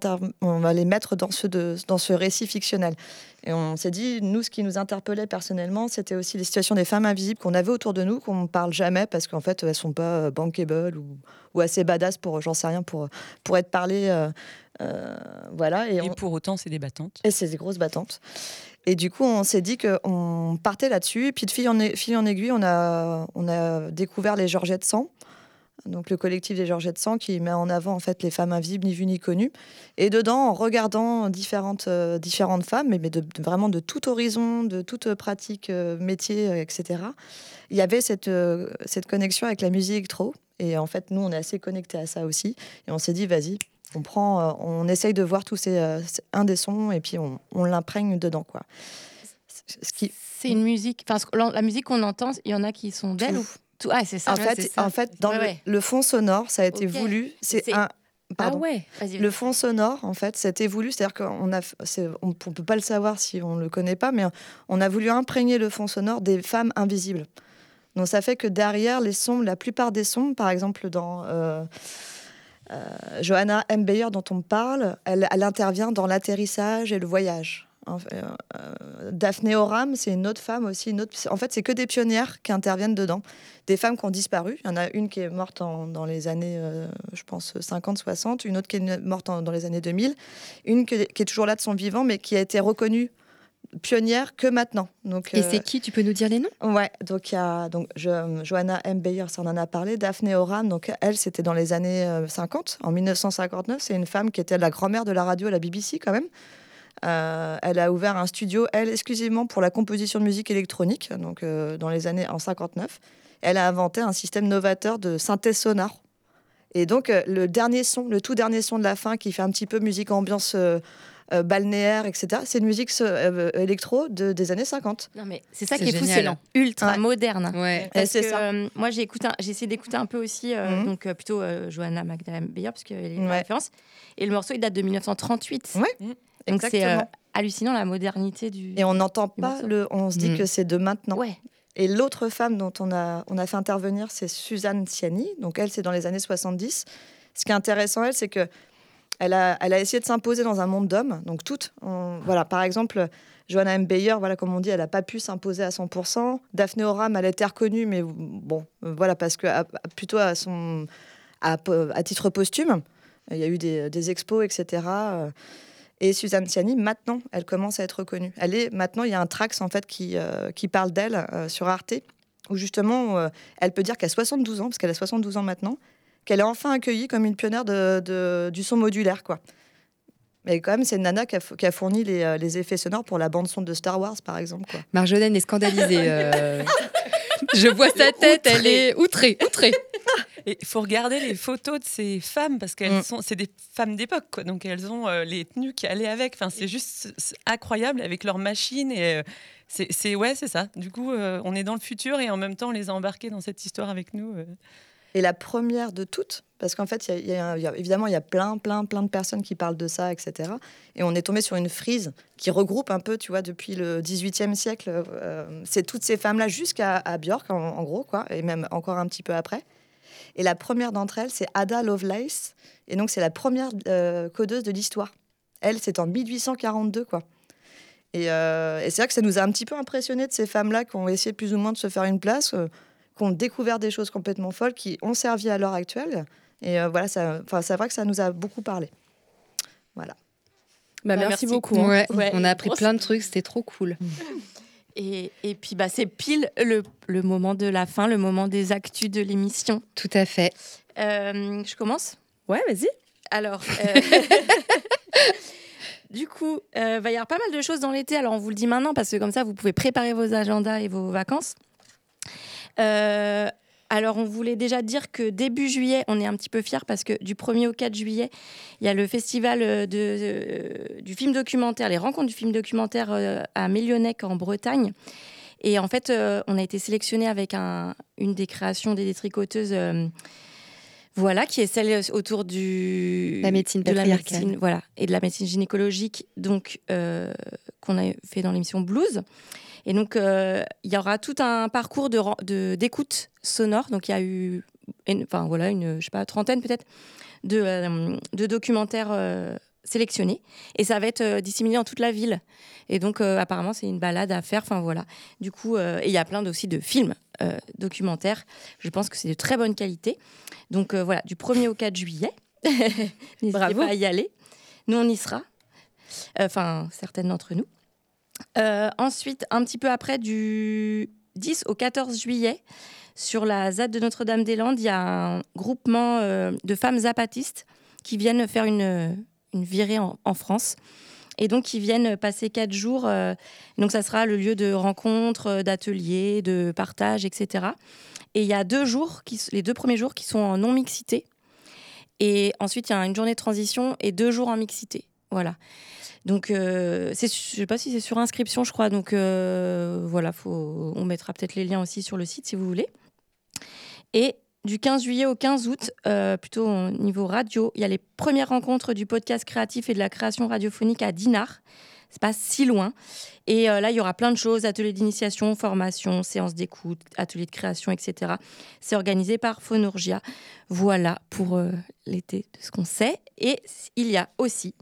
on va les mettre dans ce, de, dans ce récit fictionnel. Et on s'est dit, nous, ce qui nous interpellait personnellement, c'était aussi les situations des femmes invisibles qu'on avait autour de nous, qu'on ne parle jamais parce qu'en fait, elles sont pas euh, bankable ou, ou, assez badass pour, j'en sais rien, pour, pour être parlées. Euh, euh, voilà. Et, pour autant, c'est des battantes. Et c'est des grosses battantes. Et du coup, on s'est dit qu'on partait là-dessus. Puis, de fil en, fil en aiguille, on a, on a découvert les Georgettes Sang donc le collectif des Georgettes Sang qui met en avant en fait les femmes invisibles, ni vues ni connues. Et dedans, en regardant différentes, euh, différentes femmes, mais, de, vraiment de tout horizon, de toute pratique, euh, métier, euh, etc., il y avait cette, cette connexion avec la musique électro. Et en fait, nous, on est assez connectés à ça aussi. Et on s'est dit, vas-y, on prend, on essaye de voir tous ces, un des sons et puis on, on l'imprègne dedans, quoi. C'est une musique, enfin, la musique qu'on entend, il y en a qui sont d'elle ou ah, c'est ça. En fait, en fait, dans le, fond sonore, ça a été voulu. C'est un. Pardon. Ah ouais. Le fond sonore, en fait, c'était voulu. C'est-à-dire qu'on a, on, ne peut pas le savoir si on ne le connaît pas, mais on a voulu imprégner le fond sonore des femmes invisibles. Donc ça fait que derrière les sons, la plupart des sons, par exemple dans euh, euh, Johanna M. Bayer dont on parle, elle, elle intervient dans l'atterrissage et le voyage. Euh, Daphné Oram, c'est une autre femme aussi. Une autre... En fait, c'est que des pionnières qui interviennent dedans. Des femmes qui ont disparu. Il y en a une qui est morte dans les années, euh, je pense, 50-60. Une autre qui est morte dans les années 2000. Une qui est, toujours là de son vivant, mais qui a été reconnue pionnière que maintenant. Donc, Et c'est euh, qui? Tu peux nous dire les noms? Ouais, donc il y a donc, Johanna M. Bayer, ça en a parlé. Daphné Oram, donc elle, c'était dans les années 50. En 1959, c'est une femme qui était la grand-mère de la radio à la BBC quand même. Euh, elle a ouvert un studio, elle, exclusivement pour la composition de musique électronique, donc euh, dans les années en 59. Elle a inventé un système novateur de synthèse sonore. Et donc, euh, le dernier son, le tout dernier son de la fin qui fait un petit peu musique ambiance balnéaire, etc., c'est une musique électro de, des années 50. Non, mais c'est ça qui est fou, c'est ultra moderne. Ouais. c'est ça. moi, j'ai essayé d'écouter un peu aussi, mhm. donc plutôt Johanna Magdalena Beyer, parce qu'elle est une référence. Et le morceau, il date de 1938. Ouais. Mhm. Donc c'est euh, hallucinant la modernité du. Et on n'entend pas le. On se dit mm. que c'est de maintenant. Ouais. Et l'autre femme dont on a, on a fait intervenir, c'est Suzanne Ciani. Donc elle, c'est dans les années 70. Ce qui est intéressant, elle, c'est que elle a, elle a essayé de s'imposer dans un monde d'hommes. Donc toutes, voilà, par exemple, Joanna M. Bayer, voilà, comme on dit, elle n'a pas pu s'imposer à 100%. Daphné Oram, elle a été reconnue, mais bon, voilà, parce que plutôt à son, à, à, titre posthume. Il y a eu des, des expos, etc. Et Suzanne Ciani, maintenant, elle commence à être reconnue. Elle est maintenant, il y a un trax en fait qui, euh, qui parle d'elle euh, sur Arte, où justement, euh, elle peut dire qu'à 72 ans, parce qu'elle a 72 ans maintenant, qu'elle est enfin accueillie comme une pionnière de, du son modulaire, quoi. Mais quand même, c'est Nana qui a, qui a fourni les, les, effets sonores pour la bande son de Star Wars, par exemple. Quoi. Marjolaine est scandalisée. Je vois sa tête, elle est outrée, outrée. Il faut regarder les photos de ces femmes parce qu'elles mm. sont, c'est des femmes d'époque, donc elles ont euh, les tenues qui allaient avec. Enfin, c'est juste incroyable avec leurs machines et euh, c'est, ouais, c'est ça. Du coup, euh, on est dans le futur et en même temps, on les a embarqués dans cette histoire avec nous. Et la première de toutes, parce qu'en fait, évidemment, il y a plein, plein, plein de personnes qui parlent de ça, etc. Et on est tombé sur une frise qui regroupe un peu, tu vois, depuis le 18e siècle. c'est toutes ces femmes-là jusqu'à Björk, en, en, gros, quoi, et même encore un petit peu après. Et la première d'entre elles, c'est Ada Lovelace. Et donc, c'est la première euh, codeuse de l'histoire. Elle, c'est en 1842, quoi. Euh, et, c'est vrai que ça nous a un petit peu impressionné de ces femmes-là qui ont essayé plus ou moins de se faire une place, euh, qui ont découvert des choses complètement folles, qui ont servi à l'heure actuelle. Et voilà, c'est vrai que ça nous a beaucoup parlé. Voilà. Bah, bah merci, beaucoup. Hein. on a appris plein de trucs, c'était trop cool. Et, et puis, bah, c'est pile le, le, moment de la fin, le moment des actus de l'émission. Tout à fait. Euh, je commence? Ouais, vas-y. Alors, euh, du coup, il euh, va y avoir pas mal de choses dans l'été. Alors, on vous le dit maintenant parce que comme ça, vous pouvez préparer vos agendas et vos vacances. Alors, on voulait déjà dire que début juillet, on est un petit peu fiers parce que du 1er au 4 juillet, il y a le festival euh, euh, du film documentaire, les rencontres du film documentaire euh, à Mélionnec en Bretagne. Et en fait, on a été sélectionné avec un, une des créations des détricoteuses. Voilà, qui est celle autour du La médecine de la médecine, voilà, et de la médecine gynécologique, donc euh, qu'on a fait dans l'émission Blues. Et donc, euh, il y aura tout un parcours de d'écoute sonore. Donc, il y a eu, une- enfin voilà, une, je sais pas, trentaine peut-être de, euh, de documentaires sélectionnés. Et ça va être euh, disséminé dans toute la ville. Et donc, euh, apparemment, c'est une balade à faire. Enfin voilà. Du coup, euh, et il y a plein aussi de films documentaires. Je pense que c'est de très bonne qualité. Donc voilà, du 1er au 4 juillet. N'hésitez pas à y aller. Nous, on y sera. Enfin, certaines d'entre nous. Ensuite, un petit peu après, du 10 au 14 juillet, sur la ZAD de Notre-Dame-des-Landes, il y a un groupement de femmes zapatistes qui viennent faire une, une virée en, France. Et donc, ils viennent passer quatre jours. euh, donc, ça sera le lieu de rencontres, euh, d'ateliers, de partage, etc. Et il y a deux jours, les deux premiers jours, qui sont en non-mixité. Et ensuite, il y a une journée de transition et deux jours en mixité. Voilà. Donc, euh, je sais pas si c'est sur inscription, je crois. Donc, euh, voilà, on mettra peut-être les liens aussi sur le site si vous voulez. Et du 15 juillet au 15 août, euh, plutôt au niveau radio, il y a les premières rencontres du podcast créatif et de la création radiophonique à Dinard. C'est pas si loin. Et euh, là, il y aura plein de choses ateliers d'initiation, formation, séances d'écoute, ateliers de création, etc. C'est organisé par Phonorgia. Voilà pour euh, l'été de ce qu'on sait. Et il y a aussi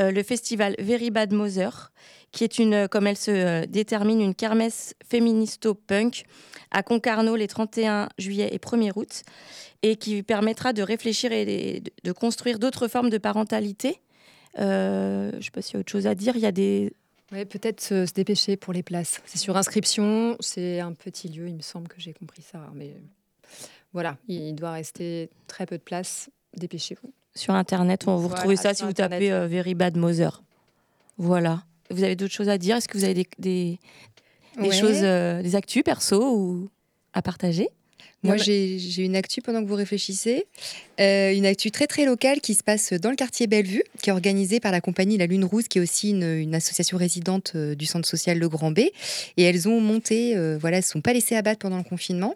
le festival Very Bad Mother, qui est une, euh, comme elle se euh, détermine, une kermesse féministo-punk à Concarneau les 31 juillet et 1er août, et qui permettra de réfléchir et de, de construire d'autres formes de parentalité. Euh, je ne sais pas s'il y a autre chose à dire. Il y a des... Ouais, peut-être se, se dépêcher pour les places. C'est sur inscription, c'est un petit lieu, il me semble que j'ai compris ça. Mais voilà, il doit rester très peu de place. Dépêchez-vous. Sur Internet, on vous Voilà, retrouvez ça si vous Internet. tapez euh, Very Bad Mother. Voilà. Vous avez d'autres choses à dire? Est-ce que vous avez des, des, des Ouais. choses, euh, des actus perso ou à partager? Moi, j'ai une actu pendant que vous réfléchissez. Euh, une actu très très locale qui se passe dans le quartier Bellevue, qui est organisée par la compagnie La Lune Rousse, qui est aussi une, une association résidente euh, du centre social Le Grand B. Et elles ont monté, euh, voilà, elles ne se sont pas laissées abattre pendant le confinement.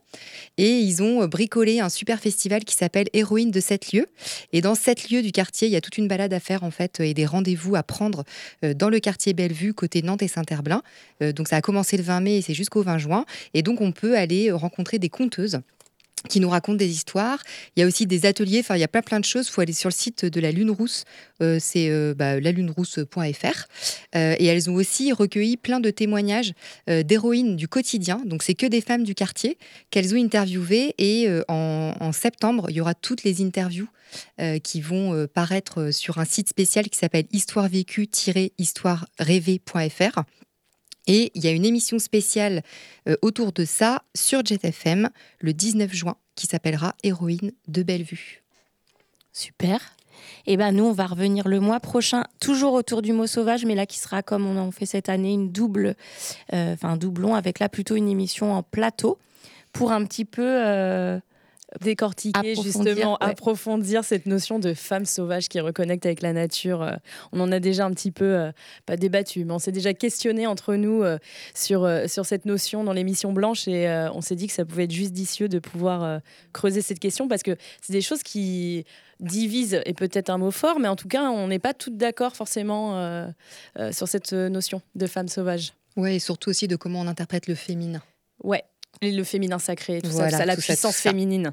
Et ils ont euh, bricolé un super festival qui s'appelle Héroïne de sept lieux. Et dans sept lieux du quartier, il y a toute une balade à faire en fait et des rendez-vous à prendre dans le quartier Bellevue, côté Nantes et Saint-Herblain. Donc ça a commencé le 20 mai et c'est jusqu'au 20 juin. Et donc on peut aller rencontrer des conteuses qui nous racontent des histoires. Il y a aussi des ateliers, enfin il y a plein plein de choses. Il faut aller sur le site de la Lune Rousse, euh, c'est euh, bah, lalunerousse.fr. Euh, et elles ont aussi recueilli plein de témoignages euh, d'héroïnes du quotidien. Donc c'est que des femmes du quartier qu'elles ont interviewées. Et en, septembre, il y aura toutes les interviews qui vont paraître sur un site spécial qui s'appelle histoire vécue-histoire rêvée.fr. Et il y a une émission spéciale euh, autour de ça sur JetFM le 19 juin qui s'appellera Héroïne de Bellevue. Super. Et ben nous, on va revenir le mois prochain, toujours autour du mot sauvage, mais là qui sera comme on en fait cette année une double, euh, enfin doublon avec là plutôt une émission en plateau pour un petit peu euh, décortiquer approfondir, justement, ouais. approfondir cette notion de femme sauvage qui reconnecte avec la nature. Euh, On en a déjà un petit peu, euh, pas débattu, mais on s'est déjà questionné entre nous euh, sur, euh, sur cette notion dans l'émission Blanche et euh, on s'est dit que ça pouvait être judicieux de pouvoir euh, creuser cette question parce que c'est des choses qui divisent, et peut-être un mot fort, mais en tout cas, on n'est pas toutes d'accord forcément euh, euh, sur cette notion de femme sauvage. Ouais, et surtout aussi de comment on interprète le féminin. Ouais, et le féminin sacré, tout Voilà, ça, ça, la ça, puissance ça. féminine.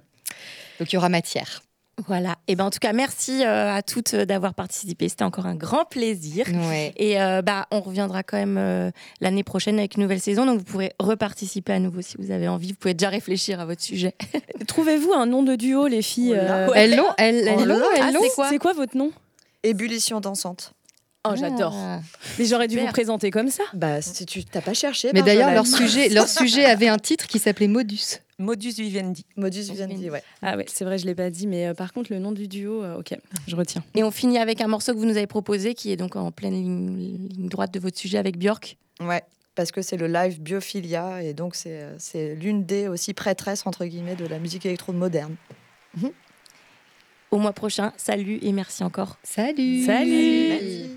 Donc il y aura matière. Voilà. Et ben en tout cas, merci euh, à toutes euh, d'avoir participé. C'était encore un grand plaisir. Ouais. Et euh, bah on reviendra quand même euh, l'année prochaine avec une nouvelle saison, donc vous pourrez reparticiper à nouveau si vous avez envie. Vous pouvez déjà réfléchir à votre sujet. Trouvez-vous un nom de duo, les filles euh, Ouais. Elles l'ont, elles- elles Oh là l'ont, là. elles Ah, l'ont. c'est quoi C'est quoi votre nom? Ébullition dansante. Oh, j'adore. Mais j'aurais dû vous présenter comme ça. Bah, si tu t'as pas cherché. Mais d'ailleurs, leur sujet, leur sujet avait un titre qui s'appelait Modus. Modus vivendi. Modus vivendi, ouais. Ah ouais, c'est vrai, je l'ai pas dit, mais euh, par contre, le nom du duo, euh, ok, je retiens. Et on finit avec un morceau que vous nous avez proposé, qui est donc en pleine ligne, ligne droite de votre sujet avec Björk. Ouais, parce que c'est le live Biophilia et donc c'est euh, c'est l'une des aussi prêtresses entre guillemets de la musique électro moderne. Au mois prochain, salut et merci encore. Salut. Salut. Merci.